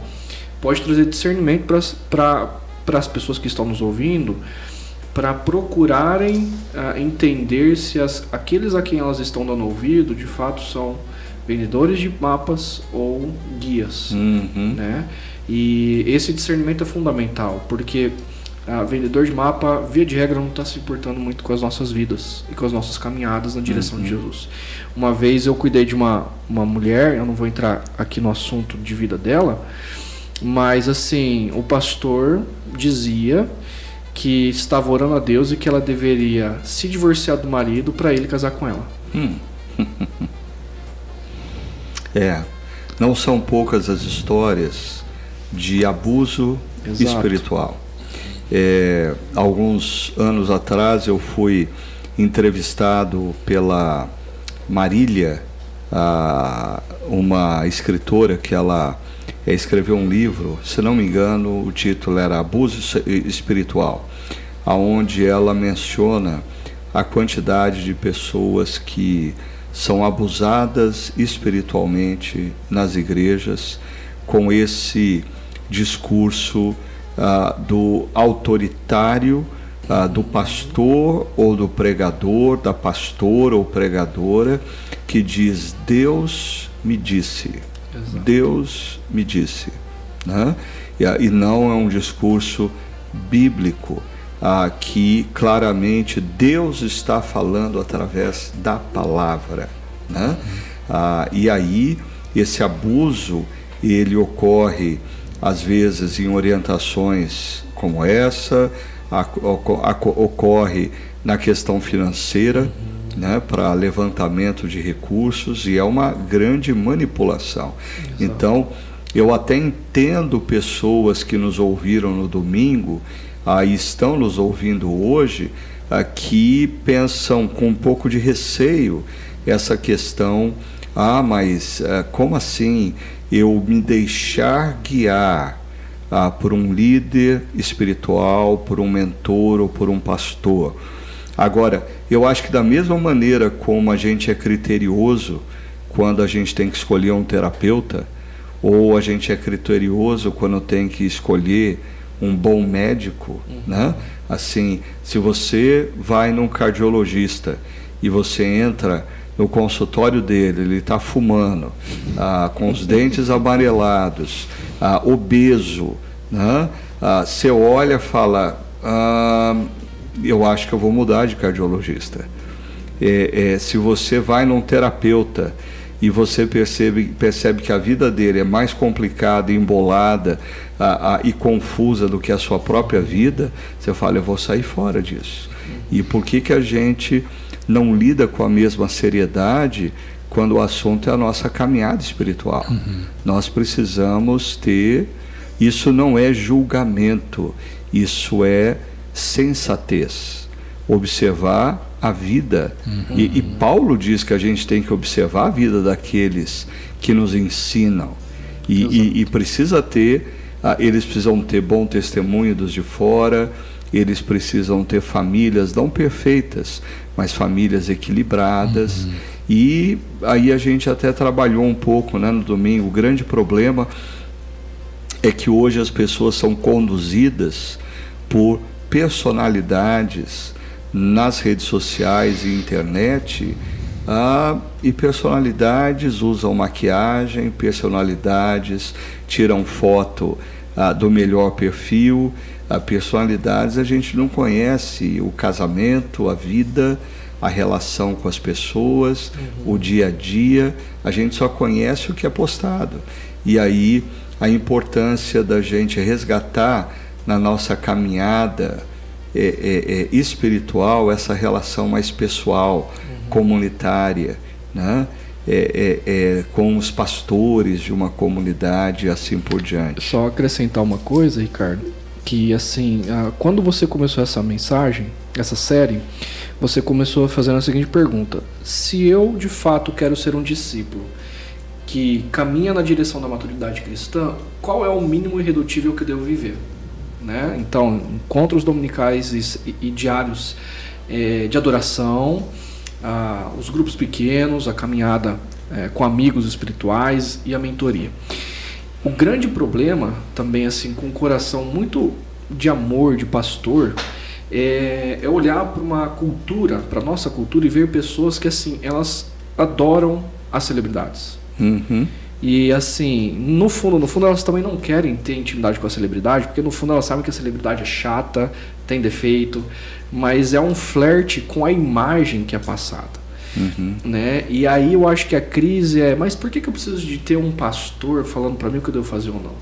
[SPEAKER 3] pode trazer discernimento para as pessoas que estão nos ouvindo, para procurarem uh, entender se as, aqueles a quem elas estão dando ouvido de fato são vendedores de mapas ou guias, uhum. né? E esse discernimento é fundamental, porque a vendedor de mapa, via de regra, não está se importando muito com as nossas vidas e com as nossas caminhadas na direção uhum. de Jesus. Uma vez eu cuidei de uma, uma mulher, eu não vou entrar aqui no assunto de vida dela, mas assim, o pastor dizia que estava orando a Deus e que ela deveria se divorciar do marido para ele casar com ela. Hum. [laughs]
[SPEAKER 1] é, não são poucas as histórias de abuso Exato. espiritual. É, alguns anos atrás eu fui entrevistado pela Marília, a, uma escritora que ela é, escreveu um livro, se não me engano, o título era Abuso Espiritual, aonde ela menciona a quantidade de pessoas que são abusadas espiritualmente nas igrejas com esse discurso ah, do autoritário, ah, do pastor ou do pregador, da pastora ou pregadora, que diz: Deus me disse, Exato. Deus me disse. Né? E, e não é um discurso bíblico. Ah, que claramente Deus está falando através da palavra. Né? Ah, e aí esse abuso ele ocorre às vezes em orientações como essa, ocorre na questão financeira, né, para levantamento de recursos e é uma grande manipulação. Exato. Então, eu até entendo pessoas que nos ouviram no domingo ah, e estão nos ouvindo hoje ah, que pensam com um pouco de receio essa questão. Ah, mas ah, como assim? Eu me deixar guiar ah, por um líder espiritual, por um mentor ou por um pastor. Agora, eu acho que da mesma maneira como a gente é criterioso quando a gente tem que escolher um terapeuta, ou a gente é criterioso quando tem que escolher um bom médico, uhum. né? Assim, se você vai num cardiologista e você entra no consultório dele, ele está fumando, ah, com os dentes amarelados, ah, obeso, né? ah, você olha e fala, ah, eu acho que eu vou mudar de cardiologista. É, é, se você vai num terapeuta e você percebe, percebe que a vida dele é mais complicada, embolada ah, ah, e confusa do que a sua própria vida, você fala, eu vou sair fora disso. E por que, que a gente não lida com a mesma seriedade quando o assunto é a nossa caminhada espiritual. Uhum. Nós precisamos ter. Isso não é julgamento, isso é sensatez. Observar a vida. Uhum. E, e, Paulo diz que a gente tem que observar a vida daqueles que nos ensinam. E, e, e precisa ter, ah, eles precisam ter bom testemunho dos de fora, eles precisam ter famílias não perfeitas, mas famílias equilibradas. Uhum. E aí a gente até trabalhou um pouco né, no domingo. O grande problema é que hoje as pessoas são conduzidas por personalidades nas redes sociais e internet. Ah, e personalidades usam maquiagem, personalidades tiram foto ah, do melhor perfil personalidades, a gente não conhece o casamento, a vida, a relação com as pessoas, uhum. o dia a dia, a gente só conhece o que é postado. E aí a importância da gente resgatar na nossa caminhada é, é, é, espiritual essa relação mais pessoal, uhum. comunitária, né? É, é, é, com os pastores de uma comunidade e assim por diante.
[SPEAKER 3] Só acrescentar uma coisa, Ricardo que assim, quando você começou essa mensagem, essa série, você começou fazendo a seguinte pergunta: se eu de fato quero ser um discípulo que caminha na direção da maturidade cristã, qual é o mínimo irredutível que eu devo viver? né? Então, encontros dominicais e, e diários é, de adoração, ah, os grupos pequenos, a caminhada é, com amigos espirituais e a mentoria. O grande problema também assim com um coração muito de amor de pastor é, é olhar para uma cultura, para nossa cultura e ver pessoas que assim elas adoram as celebridades.
[SPEAKER 1] Uhum.
[SPEAKER 3] E assim, no fundo, no fundo elas também não querem ter intimidade com a celebridade, porque no fundo elas sabem que a celebridade é chata, tem defeito, mas é um flerte com a imagem que é passada.
[SPEAKER 1] Uhum.
[SPEAKER 3] Né? E aí eu acho que a crise é, mas por que, que eu preciso de ter um pastor falando para mim o que eu devo fazer ou não?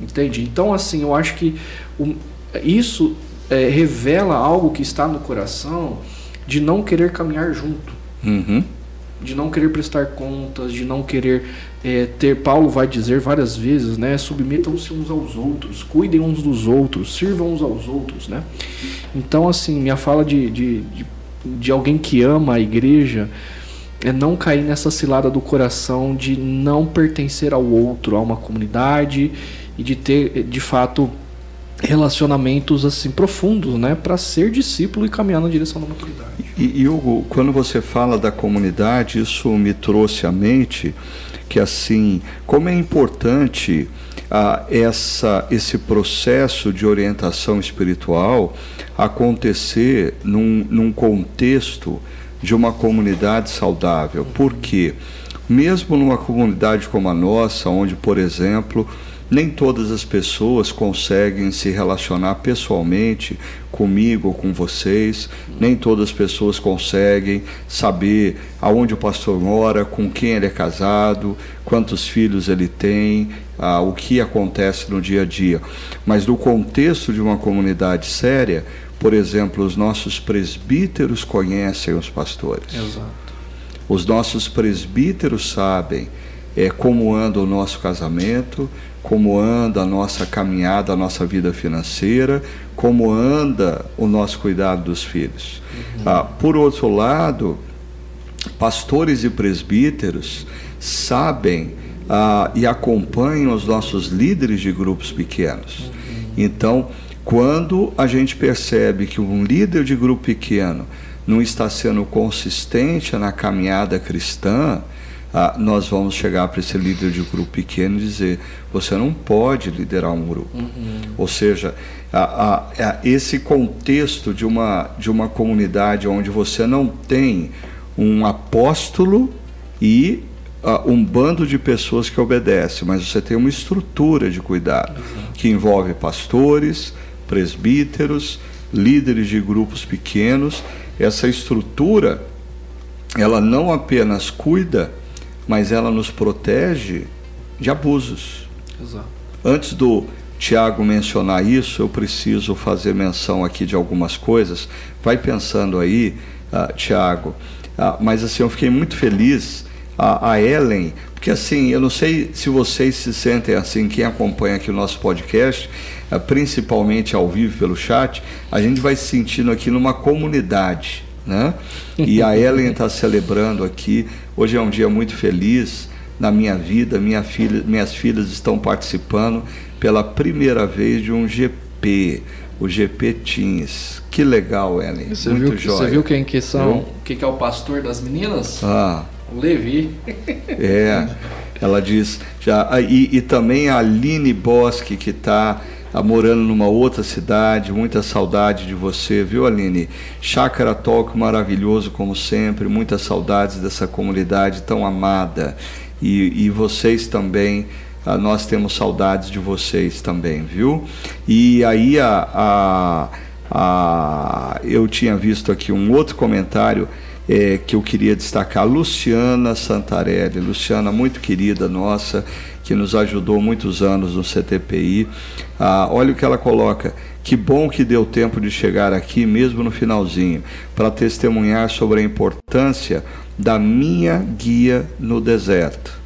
[SPEAKER 3] Entende? Então assim, eu acho que o, isso é, revela algo que está no coração de não querer caminhar junto.
[SPEAKER 1] Uhum.
[SPEAKER 3] De não querer prestar contas, de não querer é, ter. Paulo vai dizer várias vezes, né? Submetam-se uns aos outros, cuidem uns dos outros, sirvam uns aos outros, né? Então, assim, minha fala de, de, de, de alguém que ama a igreja é não cair nessa cilada do coração de não pertencer ao outro, a uma comunidade e de ter, de fato, relacionamentos assim profundos, né, para ser discípulo e caminhar na direção da maturidade.
[SPEAKER 1] E, e Hugo, quando você fala da comunidade, isso me trouxe à mente que assim, como é importante ah, essa, esse processo de orientação espiritual acontecer num, num contexto de uma comunidade saudável. Por quê? Mesmo numa comunidade como a nossa, onde, por exemplo, nem todas as pessoas conseguem se relacionar pessoalmente comigo ou com vocês, nem todas as pessoas conseguem saber aonde o pastor mora, com quem ele é casado, quantos filhos ele tem, ah, o que acontece no dia a dia. Mas no contexto de uma comunidade séria, por exemplo, os nossos presbíteros conhecem os pastores.
[SPEAKER 3] Exato.
[SPEAKER 1] Os nossos presbíteros sabem é, como anda o nosso casamento, como anda a nossa caminhada, a nossa vida financeira, como anda o nosso cuidado dos filhos. Uhum. Ah, por outro lado, pastores e presbíteros sabem ah, e acompanham os nossos líderes de grupos pequenos. Então, quando a gente percebe que um líder de grupo pequeno não está sendo consistente na caminhada cristã, ah, nós vamos chegar para esse líder de grupo pequeno e dizer: você não pode liderar um grupo.
[SPEAKER 3] Uhum.
[SPEAKER 1] Ou seja, a, a, a, esse contexto de uma, de uma comunidade onde você não tem um apóstolo e uh, um bando de pessoas que obedecem, mas você tem uma estrutura de cuidado uhum. que envolve pastores, presbíteros, líderes de grupos pequenos. Essa estrutura, ela não apenas cuida mas ela nos protege de abusos.
[SPEAKER 3] Exato.
[SPEAKER 1] Antes do Tiago mencionar isso, eu preciso fazer menção aqui de algumas coisas. Vai pensando aí, uh, Tiago. Uh, mas assim, eu fiquei muito feliz. Uh, a Ellen, porque assim, eu não sei se vocês se sentem assim, quem acompanha aqui o nosso podcast, uh, principalmente ao vivo pelo chat, a gente vai se sentindo aqui numa comunidade né? E a [laughs] Ellen está celebrando aqui. Hoje é um dia muito feliz na minha vida. Minha filha, minhas filhas estão participando pela primeira vez de um GP, o GP Teens. Que legal, Ellen. Você muito
[SPEAKER 3] viu, Você viu quem que são? Quem que é o pastor das meninas?
[SPEAKER 1] Ah.
[SPEAKER 3] Levi.
[SPEAKER 1] É. Ela diz já e, e também a Aline Bosque que está Tá morando numa outra cidade, muita saudade de você, viu, Aline? Chácara Talk maravilhoso, como sempre, muitas saudades dessa comunidade tão amada. E, e vocês também, ah, nós temos saudades de vocês também, viu? E aí a, a, a eu tinha visto aqui um outro comentário é, que eu queria destacar, Luciana Santarelli, Luciana muito querida nossa, que nos ajudou muitos anos no CTPI. Ah, olha o que ela coloca. Que bom que deu tempo de chegar aqui, mesmo no finalzinho, para testemunhar sobre a importância da minha guia no deserto.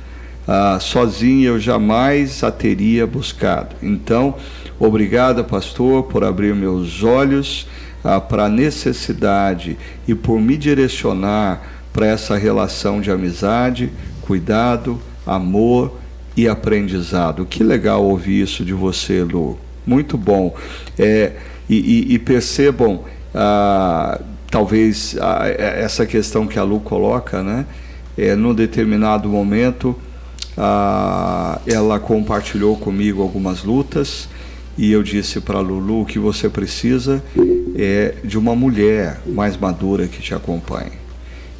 [SPEAKER 1] Ah, sozinho eu jamais a teria buscado. Então, obrigada, pastor, por abrir meus olhos ah, para a necessidade e por me direcionar para essa relação de amizade, cuidado, amor e aprendizado. Que legal ouvir isso de você, Lu. Muito bom. É, e, e, e percebam, ah, talvez, ah, essa questão que a Lu coloca, né? É, num determinado momento, ah, ela compartilhou comigo algumas lutas e eu disse para Lulu o que você precisa é de uma mulher mais madura que te acompanhe.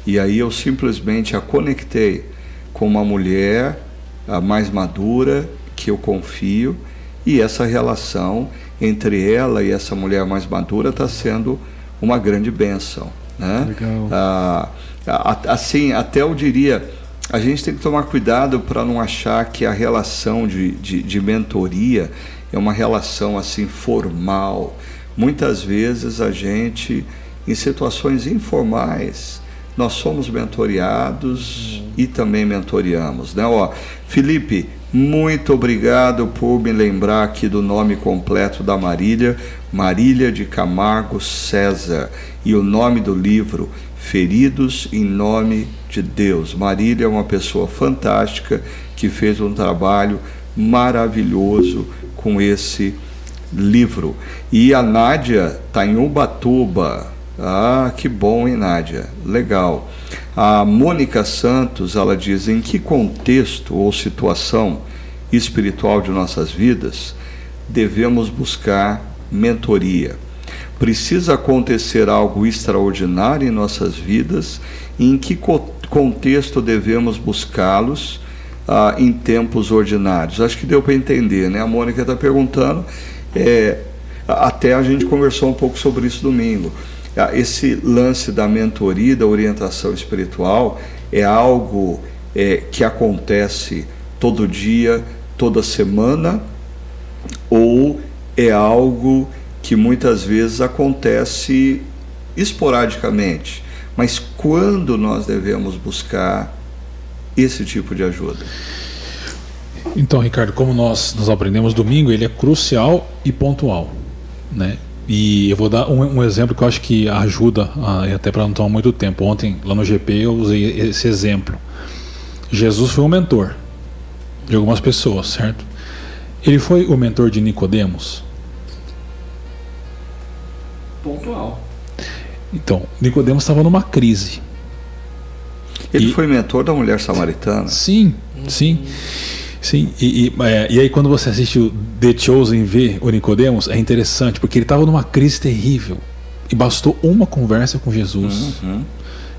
[SPEAKER 1] E aí eu simplesmente a conectei com uma mulher mais madura que eu confio e essa relação entre ela e essa mulher mais madura está sendo uma grande bênção. Né? Legal. Ah, assim, até eu diria, a gente tem que tomar cuidado para não achar que a relação de, de, de mentoria é uma relação assim formal. Muitas vezes a gente, em situações informais, nós somos mentoriados uhum. e também mentoriamos, né? Ó, Felipe, muito obrigado por me lembrar aqui do nome completo da Marília, Marília de Camargo César, e o nome do livro Feridos em Nome de Deus. Marília é uma pessoa fantástica que fez um trabalho maravilhoso com esse livro. E a Nádia está em Ubatuba. Ah, que bom, hein, Nádia? Legal. A Mônica Santos, ela diz: em que contexto ou situação espiritual de nossas vidas devemos buscar mentoria? Precisa acontecer algo extraordinário em nossas vidas? em que contexto devemos buscá-los? ah, em tempos ordinários. Acho que deu para entender, né? A Mônica está perguntando, é, até a gente conversou um pouco sobre isso domingo. Ah, esse lance da mentoria, da orientação espiritual, é algo é, que acontece todo dia, toda semana, ou é algo que muitas vezes acontece esporadicamente. Mas quando nós devemos buscar esse tipo de ajuda?
[SPEAKER 2] Então, Ricardo, como nós, nós aprendemos domingo, ele é crucial e pontual, né? E eu vou dar um, um exemplo que eu acho que ajuda, até para não tomar muito tempo. Ontem, lá no GP, eu usei esse exemplo. Jesus foi um mentor de algumas pessoas, certo? Ele foi o mentor de Nicodemos?
[SPEAKER 3] Pontual.
[SPEAKER 2] Então, Nicodemos estava numa crise.
[SPEAKER 1] Ele e, foi mentor da mulher samaritana.
[SPEAKER 2] Sim, sim. Sim, e, e, é, e, aí quando você assiste o The Chosen ver o Nicodemos, é interessante, porque ele estava numa crise terrível. E bastou uma conversa com Jesus. Uhum.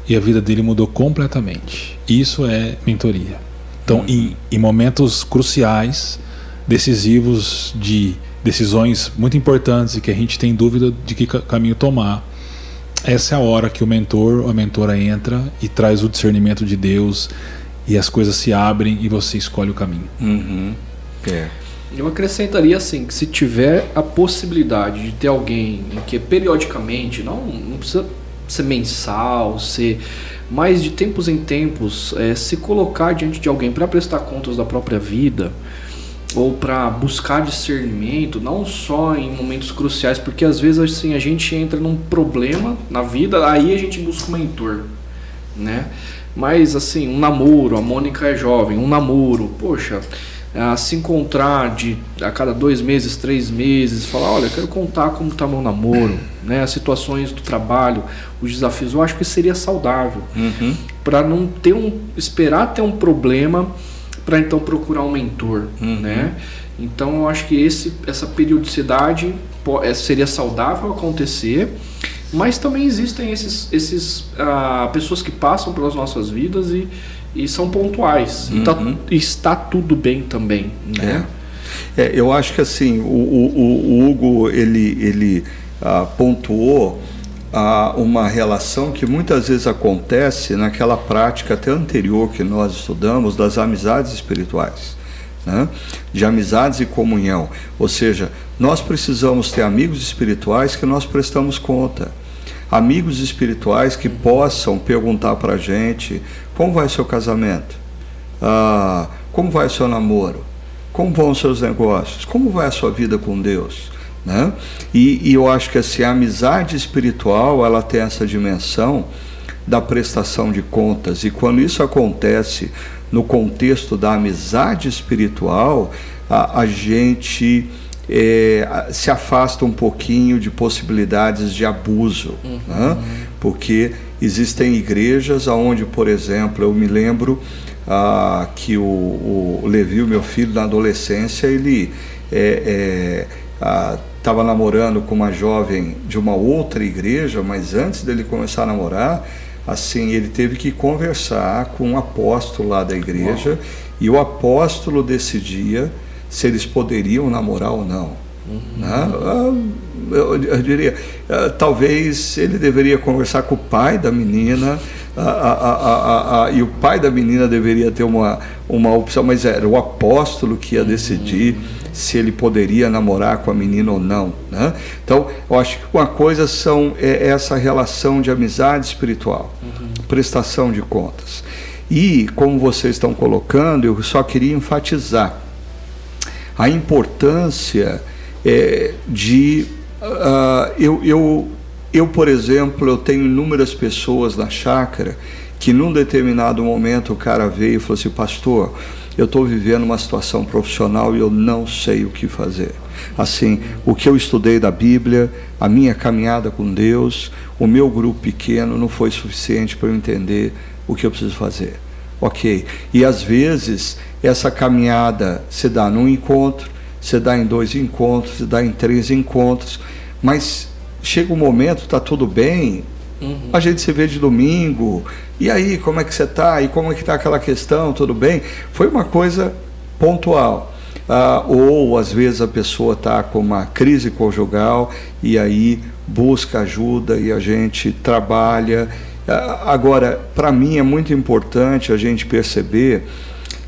[SPEAKER 2] E a vida dele mudou completamente. Isso é mentoria. Então, uhum. em, em momentos cruciais, decisivos, de decisões muito importantes e que a gente tem dúvida de que caminho tomar, essa é a hora que o mentor ou a mentora entra e traz o discernimento de Deus e as coisas se abrem e você escolhe o caminho.
[SPEAKER 1] Uhum. É.
[SPEAKER 3] Eu acrescentaria assim que se tiver a possibilidade de ter alguém em que periodicamente, não, não precisa ser mensal, ser mas de tempos em tempos é, se colocar diante de alguém para prestar contas da própria vida, ou para buscar discernimento, não só em momentos cruciais, porque às vezes assim a gente entra num problema na vida, aí a gente busca um mentor, né? Mas assim, um namoro, a Mônica é jovem, um namoro, poxa, a se encontrar de a cada dois meses, três meses, falar, olha, quero contar como está meu namoro, né? As situações do trabalho, os desafios, eu acho que seria saudável,
[SPEAKER 1] uhum.
[SPEAKER 3] para não ter um esperar ter um problema para então procurar um mentor, uhum. né? Então eu acho que esse, essa periodicidade é, seria saudável acontecer, mas também existem esses, esses uh, pessoas que passam pelas nossas vidas e, e são pontuais. Tá uhum. E tá, está tudo bem também, né?
[SPEAKER 1] É. é eu acho que assim, o, o, o Hugo ele, ele uh, pontuou a uma relação que muitas vezes acontece naquela prática até anterior que nós estudamos das amizades espirituais, né? de amizades e comunhão. Ou seja, nós precisamos ter amigos espirituais que nós prestamos conta. Amigos espirituais que possam perguntar para a gente como vai o seu casamento, ah, como vai o seu namoro, como vão os seus negócios, como vai a sua vida com Deus. Né? E, e, eu acho que assim, a amizade espiritual ela tem essa dimensão da prestação de contas. E quando isso acontece no contexto da amizade espiritual, a, a gente é, se afasta um pouquinho de possibilidades de abuso, uhum. né? porque existem igrejas onde, por exemplo, eu me lembro ah, que o, o Levi, o meu filho, na adolescência, ele estava é, é, namorando com uma jovem de uma outra igreja, mas antes dele começar a namorar, assim, ele teve que conversar com um apóstolo lá da igreja Uau. e o apóstolo decidia se eles poderiam namorar ou não. Uhum. Né? Eu, eu, diria, ah, talvez ele deveria conversar com o pai da menina ah, e o pai da menina deveria ter uma, uma opção, mas era o apóstolo que ia decidir uhum. Se ele poderia namorar com a menina ou não. Né? Então, eu acho que uma coisa são, é essa relação de amizade espiritual, uhum. prestação de contas. E, como vocês estão colocando, eu só queria enfatizar a importância é, de. Uh, eu, eu, eu, por exemplo, eu tenho inúmeras pessoas na chácara que num determinado momento o cara veio e falou assim, pastor, eu estou vivendo uma situação profissional e eu não sei o que fazer. Assim, o que eu estudei da Bíblia, a minha caminhada com Deus, o meu grupo pequeno não foi suficiente para eu entender o que eu preciso fazer. Ok. E às vezes essa caminhada se dá num encontro, se dá em dois encontros, se dá em três encontros, mas chega um momento, está tudo bem, uhum. a gente se vê de domingo, e aí, como é que você está? E como é que está aquela questão? Tudo bem? Foi uma coisa pontual. Ah, ou às vezes a pessoa está com uma crise conjugal e aí busca ajuda e a gente trabalha ah, agora, para mim é muito importante a gente perceber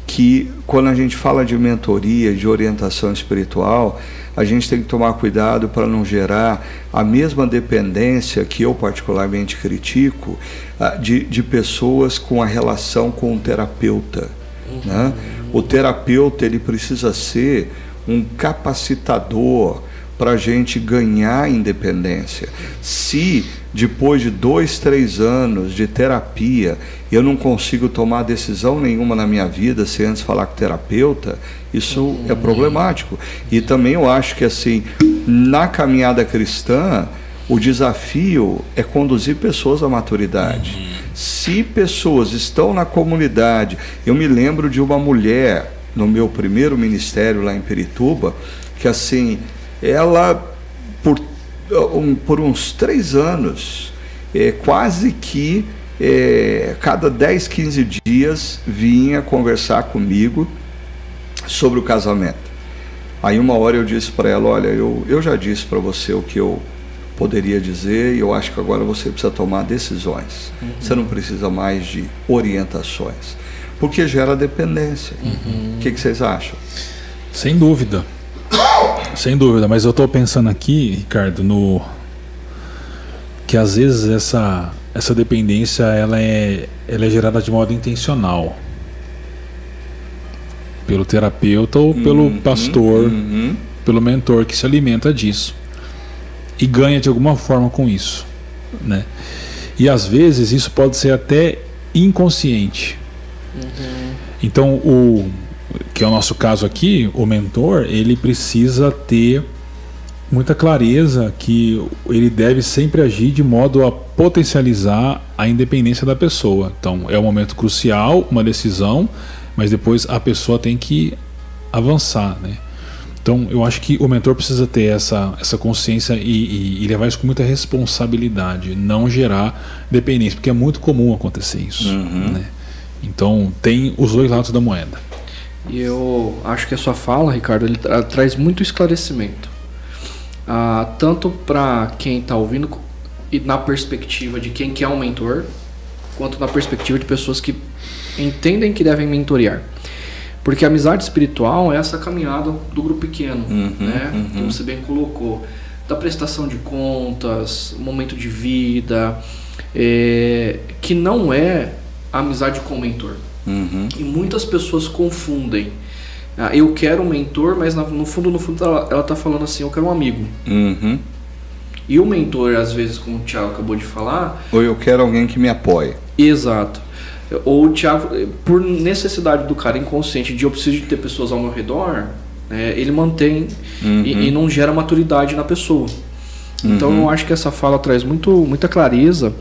[SPEAKER 1] que quando a gente fala de mentoria, de orientação espiritual, a gente tem que tomar cuidado para não gerar a mesma dependência que eu particularmente critico ah, de, de pessoas com a relação com o terapeuta. Né? O terapeuta ele precisa ser um capacitador para a gente ganhar independência. Se depois de dois, três anos de terapia eu não consigo tomar decisão nenhuma na minha vida sem antes falar com o terapeuta, isso uhum. é problemático. E também eu acho que assim, na caminhada cristã, o desafio é conduzir pessoas à maturidade. Uhum. Se pessoas estão na comunidade, eu me lembro de uma mulher no meu primeiro ministério lá em Perituba, que assim, ela, por, um, por uns três anos, é, quase que é, cada 10, 15 dias vinha conversar comigo sobre o casamento. Aí uma hora eu disse para ela, olha, eu, eu já disse para você o que eu poderia dizer e eu acho que agora você precisa tomar decisões. Uhum. Você não precisa mais de orientações, porque gera dependência. Uhum. O que, que vocês acham?
[SPEAKER 2] Sem dúvida. Sem dúvida, mas eu estou pensando aqui, Ricardo, no que às vezes essa essa dependência ela é ela é gerada de modo intencional pelo terapeuta ou pelo uhum, pastor, uhum. pelo mentor que se alimenta disso e ganha de alguma forma com isso, né? E às vezes isso pode ser até inconsciente. Uhum. Então o que é o nosso caso aqui, o mentor, ele precisa ter muita clareza que ele deve sempre agir de modo a potencializar a independência da pessoa. Então, é um momento crucial, uma decisão, mas depois a pessoa tem que avançar, né? Então, eu acho que o mentor precisa ter essa, essa consciência e, e, e, levar isso com muita responsabilidade, não gerar dependência, porque é muito comum acontecer isso. Uhum. Né? Então, tem os dois lados da moeda.
[SPEAKER 3] E eu acho que a sua fala, Ricardo, ele tra traz muito esclarecimento. Ah, tanto para quem está ouvindo e na perspectiva de quem quer um mentor, quanto na perspectiva de pessoas que entendem que devem mentorear. Porque a amizade espiritual é essa caminhada do grupo pequeno, uhum, né? Uhum. Como você bem colocou, da prestação de contas, momento de vida, é, que não é amizade com o mentor. Uhum. E muitas pessoas confundem. Ah, eu quero um mentor, mas no fundo, no fundo, ela, está falando assim: eu quero um amigo. Uhum. E o mentor, às vezes, como o Thiago acabou de falar.
[SPEAKER 1] Ou eu quero alguém que me apoie.
[SPEAKER 3] Exato. Ou o Thiago, por necessidade do cara inconsciente de eu preciso de ter pessoas ao meu redor, né, ele mantém uhum. e, e, não gera maturidade na pessoa. Então uhum. eu acho que essa fala traz muito, muita clareza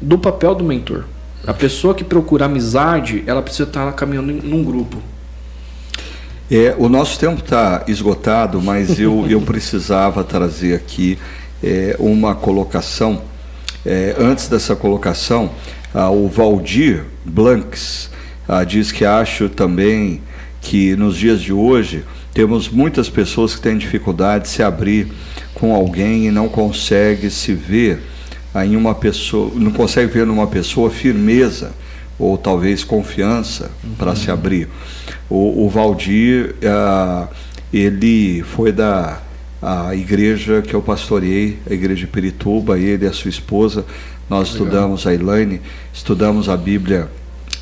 [SPEAKER 3] do papel do mentor. A pessoa que procura amizade, ela precisa estar caminhando em, num grupo.
[SPEAKER 1] É, o nosso tempo está esgotado, mas eu, eu [laughs] precisava trazer aqui é, uma colocação. É, antes dessa colocação, ah, o Valdir Blanks ah, diz que acho também que nos dias de hoje temos muitas pessoas que têm dificuldade de se abrir com alguém e não consegue se ver em uma pessoa, não consegue ver numa pessoa firmeza ou talvez confiança uhum. para se abrir. O, o Valdir, uh, ele foi da a igreja que eu pastoreei, a igreja de Pirituba, ele e a sua esposa, nós Legal. estudamos a Elaine, estudamos a Bíblia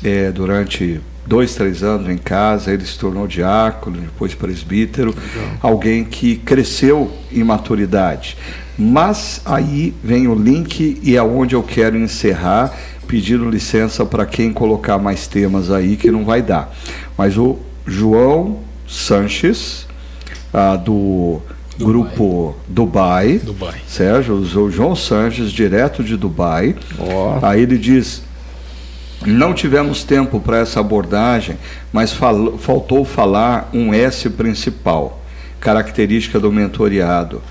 [SPEAKER 1] é, durante dois, três anos em casa, ele se tornou diácono, depois presbítero, Legal. alguém que cresceu em maturidade. Mas aí vem o link e é onde eu quero encerrar, pedindo licença para quem colocar mais temas aí que não vai dar. Mas o João Sanches, ah, do Dubai. grupo Dubai, Dubai, Sérgio, o João Sanches, direto de Dubai. Oh. Aí ele diz: não tivemos tempo para essa abordagem, mas fal faltou falar um S principal, característica do mentoriado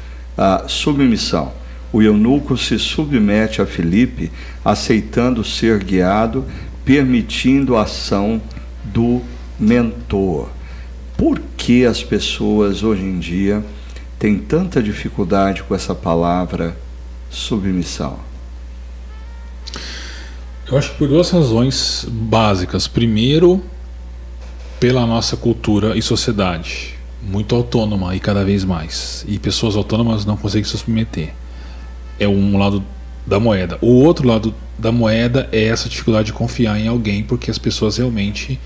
[SPEAKER 1] a submissão. O eunuco se submete a Filipe, aceitando ser guiado, permitindo a ação do mentor. Por que as pessoas hoje em dia têm tanta dificuldade com essa palavra submissão?
[SPEAKER 2] Eu acho que por duas razões básicas. Primeiro, pela nossa cultura e sociedade muito autônoma e cada vez mais. E pessoas autônomas não conseguem se submeter. É um lado da moeda. O outro lado da moeda é essa dificuldade de confiar em alguém, porque as pessoas realmente.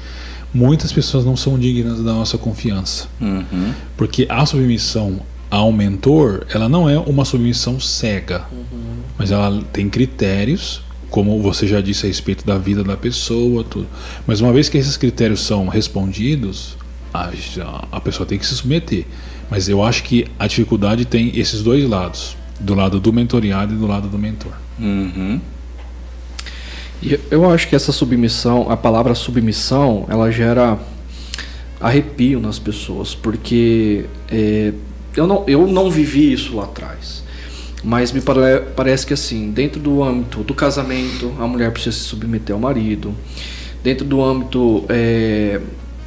[SPEAKER 2] Muitas pessoas não são dignas da nossa confiança. Uhum. Porque a submissão ao mentor, ela não é uma submissão cega, uhum. mas ela tem critérios, como você já disse a respeito da vida da pessoa, tudo. Mas uma vez que esses critérios são respondidos, a, a pessoa tem que se submeter. Mas eu acho que a dificuldade tem esses dois lados, do lado do mentoriado e do lado do mentor.
[SPEAKER 3] Uhum. E eu acho que essa submissão, a palavra submissão, ela gera arrepio nas pessoas, porque é, eu, não, eu não vivi isso lá atrás. Mas me pare, parece que assim, dentro do âmbito do casamento, a mulher precisa se submeter ao marido. Dentro do âmbito é,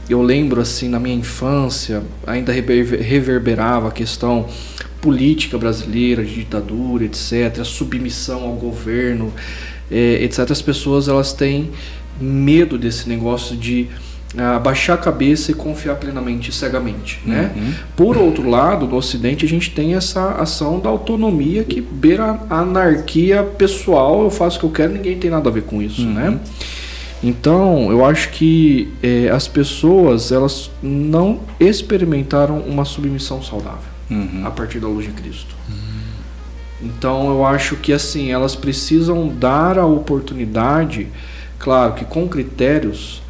[SPEAKER 3] eu lembro assim na minha infância ainda reverberava a questão política brasileira de ditadura etc a submissão ao governo é, etc as pessoas elas têm medo desse negócio de abaixar a cabeça e confiar plenamente cegamente né uhum. por outro lado no Ocidente a gente tem essa ação da autonomia que beira a anarquia pessoal eu faço o que eu quero ninguém tem nada a ver com isso uhum. né então, eu acho que é, as pessoas elas não experimentaram uma submissão saudável uhum. a partir da luz de Cristo. Uhum. Então, eu acho que assim elas precisam dar a oportunidade, claro que com critérios,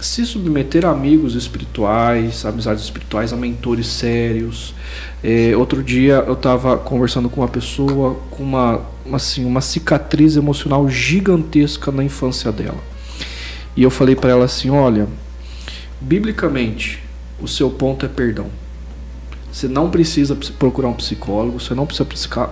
[SPEAKER 3] se submeter a amigos espirituais, amizades espirituais, a mentores sérios. É, outro dia eu estava conversando com uma pessoa com uma, assim, uma cicatriz emocional gigantesca na infância dela e eu falei para ela assim: olha, biblicamente, o seu ponto é perdão. Você não precisa procurar um psicólogo, você não precisa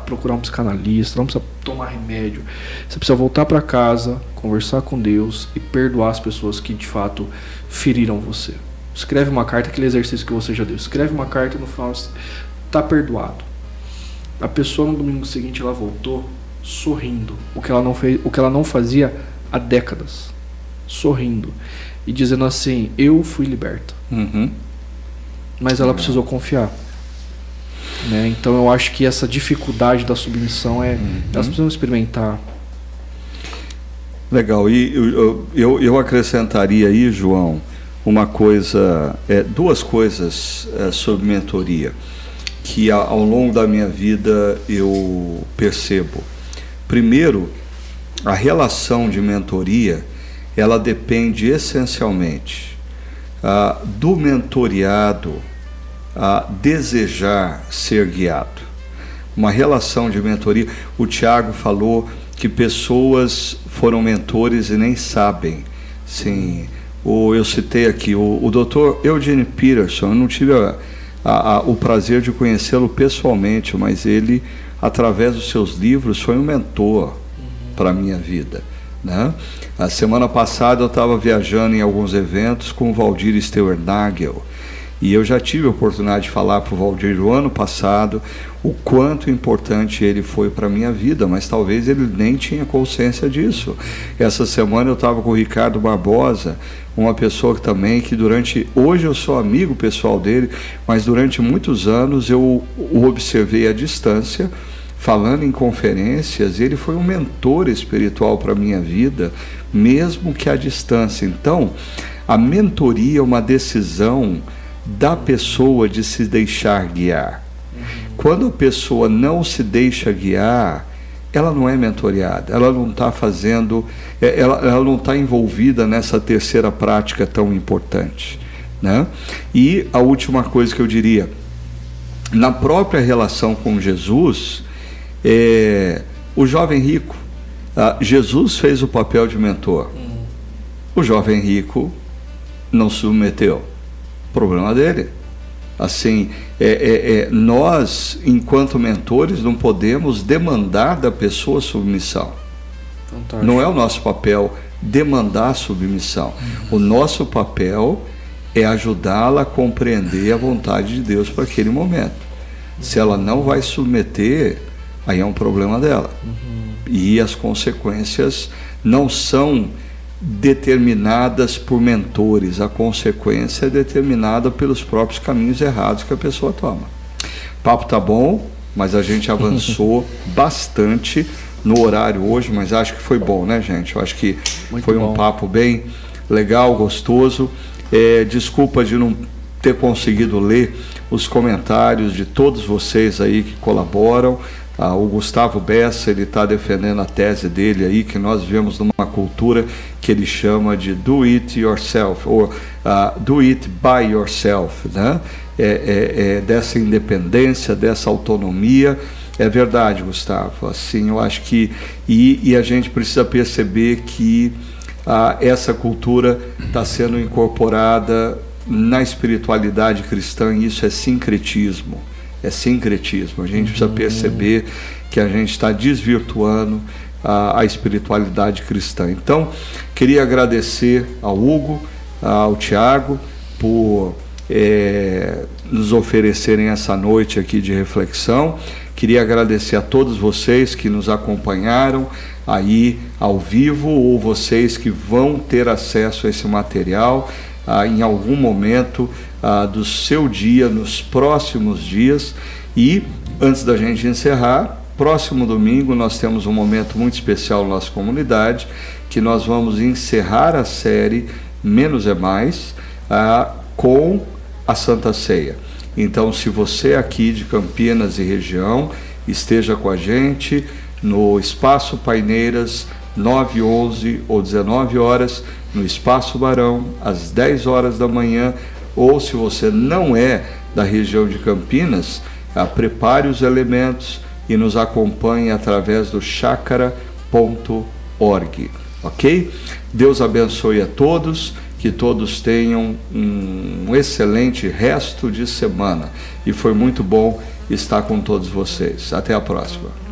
[SPEAKER 3] procurar um psicanalista, não precisa tomar remédio. Você precisa voltar para casa, conversar com Deus e perdoar as pessoas que de fato feriram você. Escreve uma carta, aquele exercício que você já deu. Escreve uma carta e no final está perdoado. A pessoa no domingo seguinte ela voltou sorrindo, o que ela não fez, o que ela não fazia há décadas sorrindo e dizendo assim: Eu fui liberta. Uhum. Mas ela precisou confiar. Né? Então eu acho que essa dificuldade da submissão é. Uhum. Elas precisam experimentar.
[SPEAKER 1] Legal. E eu, eu, eu acrescentaria aí, João, uma coisa, é, duas coisas é, sobre mentoria. que ao longo da minha vida eu percebo. Primeiro, a relação de mentoria, ela depende essencialmente ah, do mentoriado a desejar ser guiado. Uma relação de mentoria. O Tiago falou que pessoas foram mentores e nem sabem. Sim, o, eu citei aqui o, o Dr. Eugene Peterson. Eu não tive a, a, a, o prazer de conhecê-lo pessoalmente, mas ele, através dos seus livros, foi um mentor uhum. para a minha vida. Né? A semana passada eu estava viajando em alguns eventos com o Valdir Steuernagel. E eu já tive a oportunidade de falar para o Valdir no ano passado o quanto importante ele foi para a minha vida, mas talvez ele nem tinha consciência disso. Essa semana eu estava com o Ricardo Barbosa, uma pessoa que também que durante hoje eu sou amigo pessoal dele, mas durante muitos anos eu o observei à distância falando em conferências, ele foi um mentor espiritual para a minha vida, mesmo que à distância. Então, a mentoria é uma decisão da pessoa de se deixar guiar. Quando a pessoa não se deixa guiar, ela não é mentoreada, ela não está fazendo, é, ela, ela não está envolvida nessa terceira prática tão importante. Né? E a última coisa que eu diria, na própria relação com Jesus, é, o jovem rico, ah, Jesus fez o papel de mentor. O jovem rico não se submeteu problema dele. Assim, é, é, é, nós, enquanto mentores, não podemos demandar da pessoa submissão. Fantástico. Não é o nosso papel demandar submissão. Uhum. O nosso papel é ajudá-la a compreender a vontade de Deus para aquele momento. Se ela não vai submeter, aí é um problema dela. Uhum. E as consequências não são determinadas por mentores, a consequência é determinada pelos próprios caminhos errados que a pessoa toma. Papo tá bom, mas a gente avançou [laughs] bastante no horário hoje, mas acho que foi bom, né, gente? Eu acho que Muito foi bom. um papo bem legal, gostoso. É, desculpa de não ter conseguido ler os comentários de todos vocês aí que colaboram. Ah, o Gustavo Bessa ele está defendendo a tese dele aí que nós vivemos numa cultura que ele chama de do it yourself ou uh, do it by yourself, né? É, é, é, dessa independência, dessa autonomia. É verdade, Gustavo. Assim, eu acho que e, e a gente precisa perceber que ah, essa cultura está sendo incorporada na espiritualidade cristã e isso é sincretismo é sincretismo. A gente precisa perceber que a gente está desvirtuando a, a, espiritualidade cristã. Então, queria agradecer ao Hugo, ao Tiago, por é, nos oferecerem essa noite aqui de reflexão. Queria agradecer a todos vocês que nos acompanharam aí ao vivo ou vocês que vão ter acesso a esse material ah, em algum momento ah, do seu dia, nos próximos dias. E antes da gente encerrar, próximo domingo nós temos um momento muito especial na nossa comunidade, que nós vamos encerrar a série Menos é Mais ah, com a Santa Ceia. Então, se você aqui de Campinas e região, esteja com a gente no Espaço Paineiras, 9, 11 ou 19 horas no Espaço Barão, às 10 horas da manhã, ou se você não é da região de Campinas, ah, prepare os elementos e nos acompanhe através do chácara.org, ok? Deus abençoe a todos, que todos tenham um excelente resto de semana e foi muito bom estar com todos vocês. Até a próxima.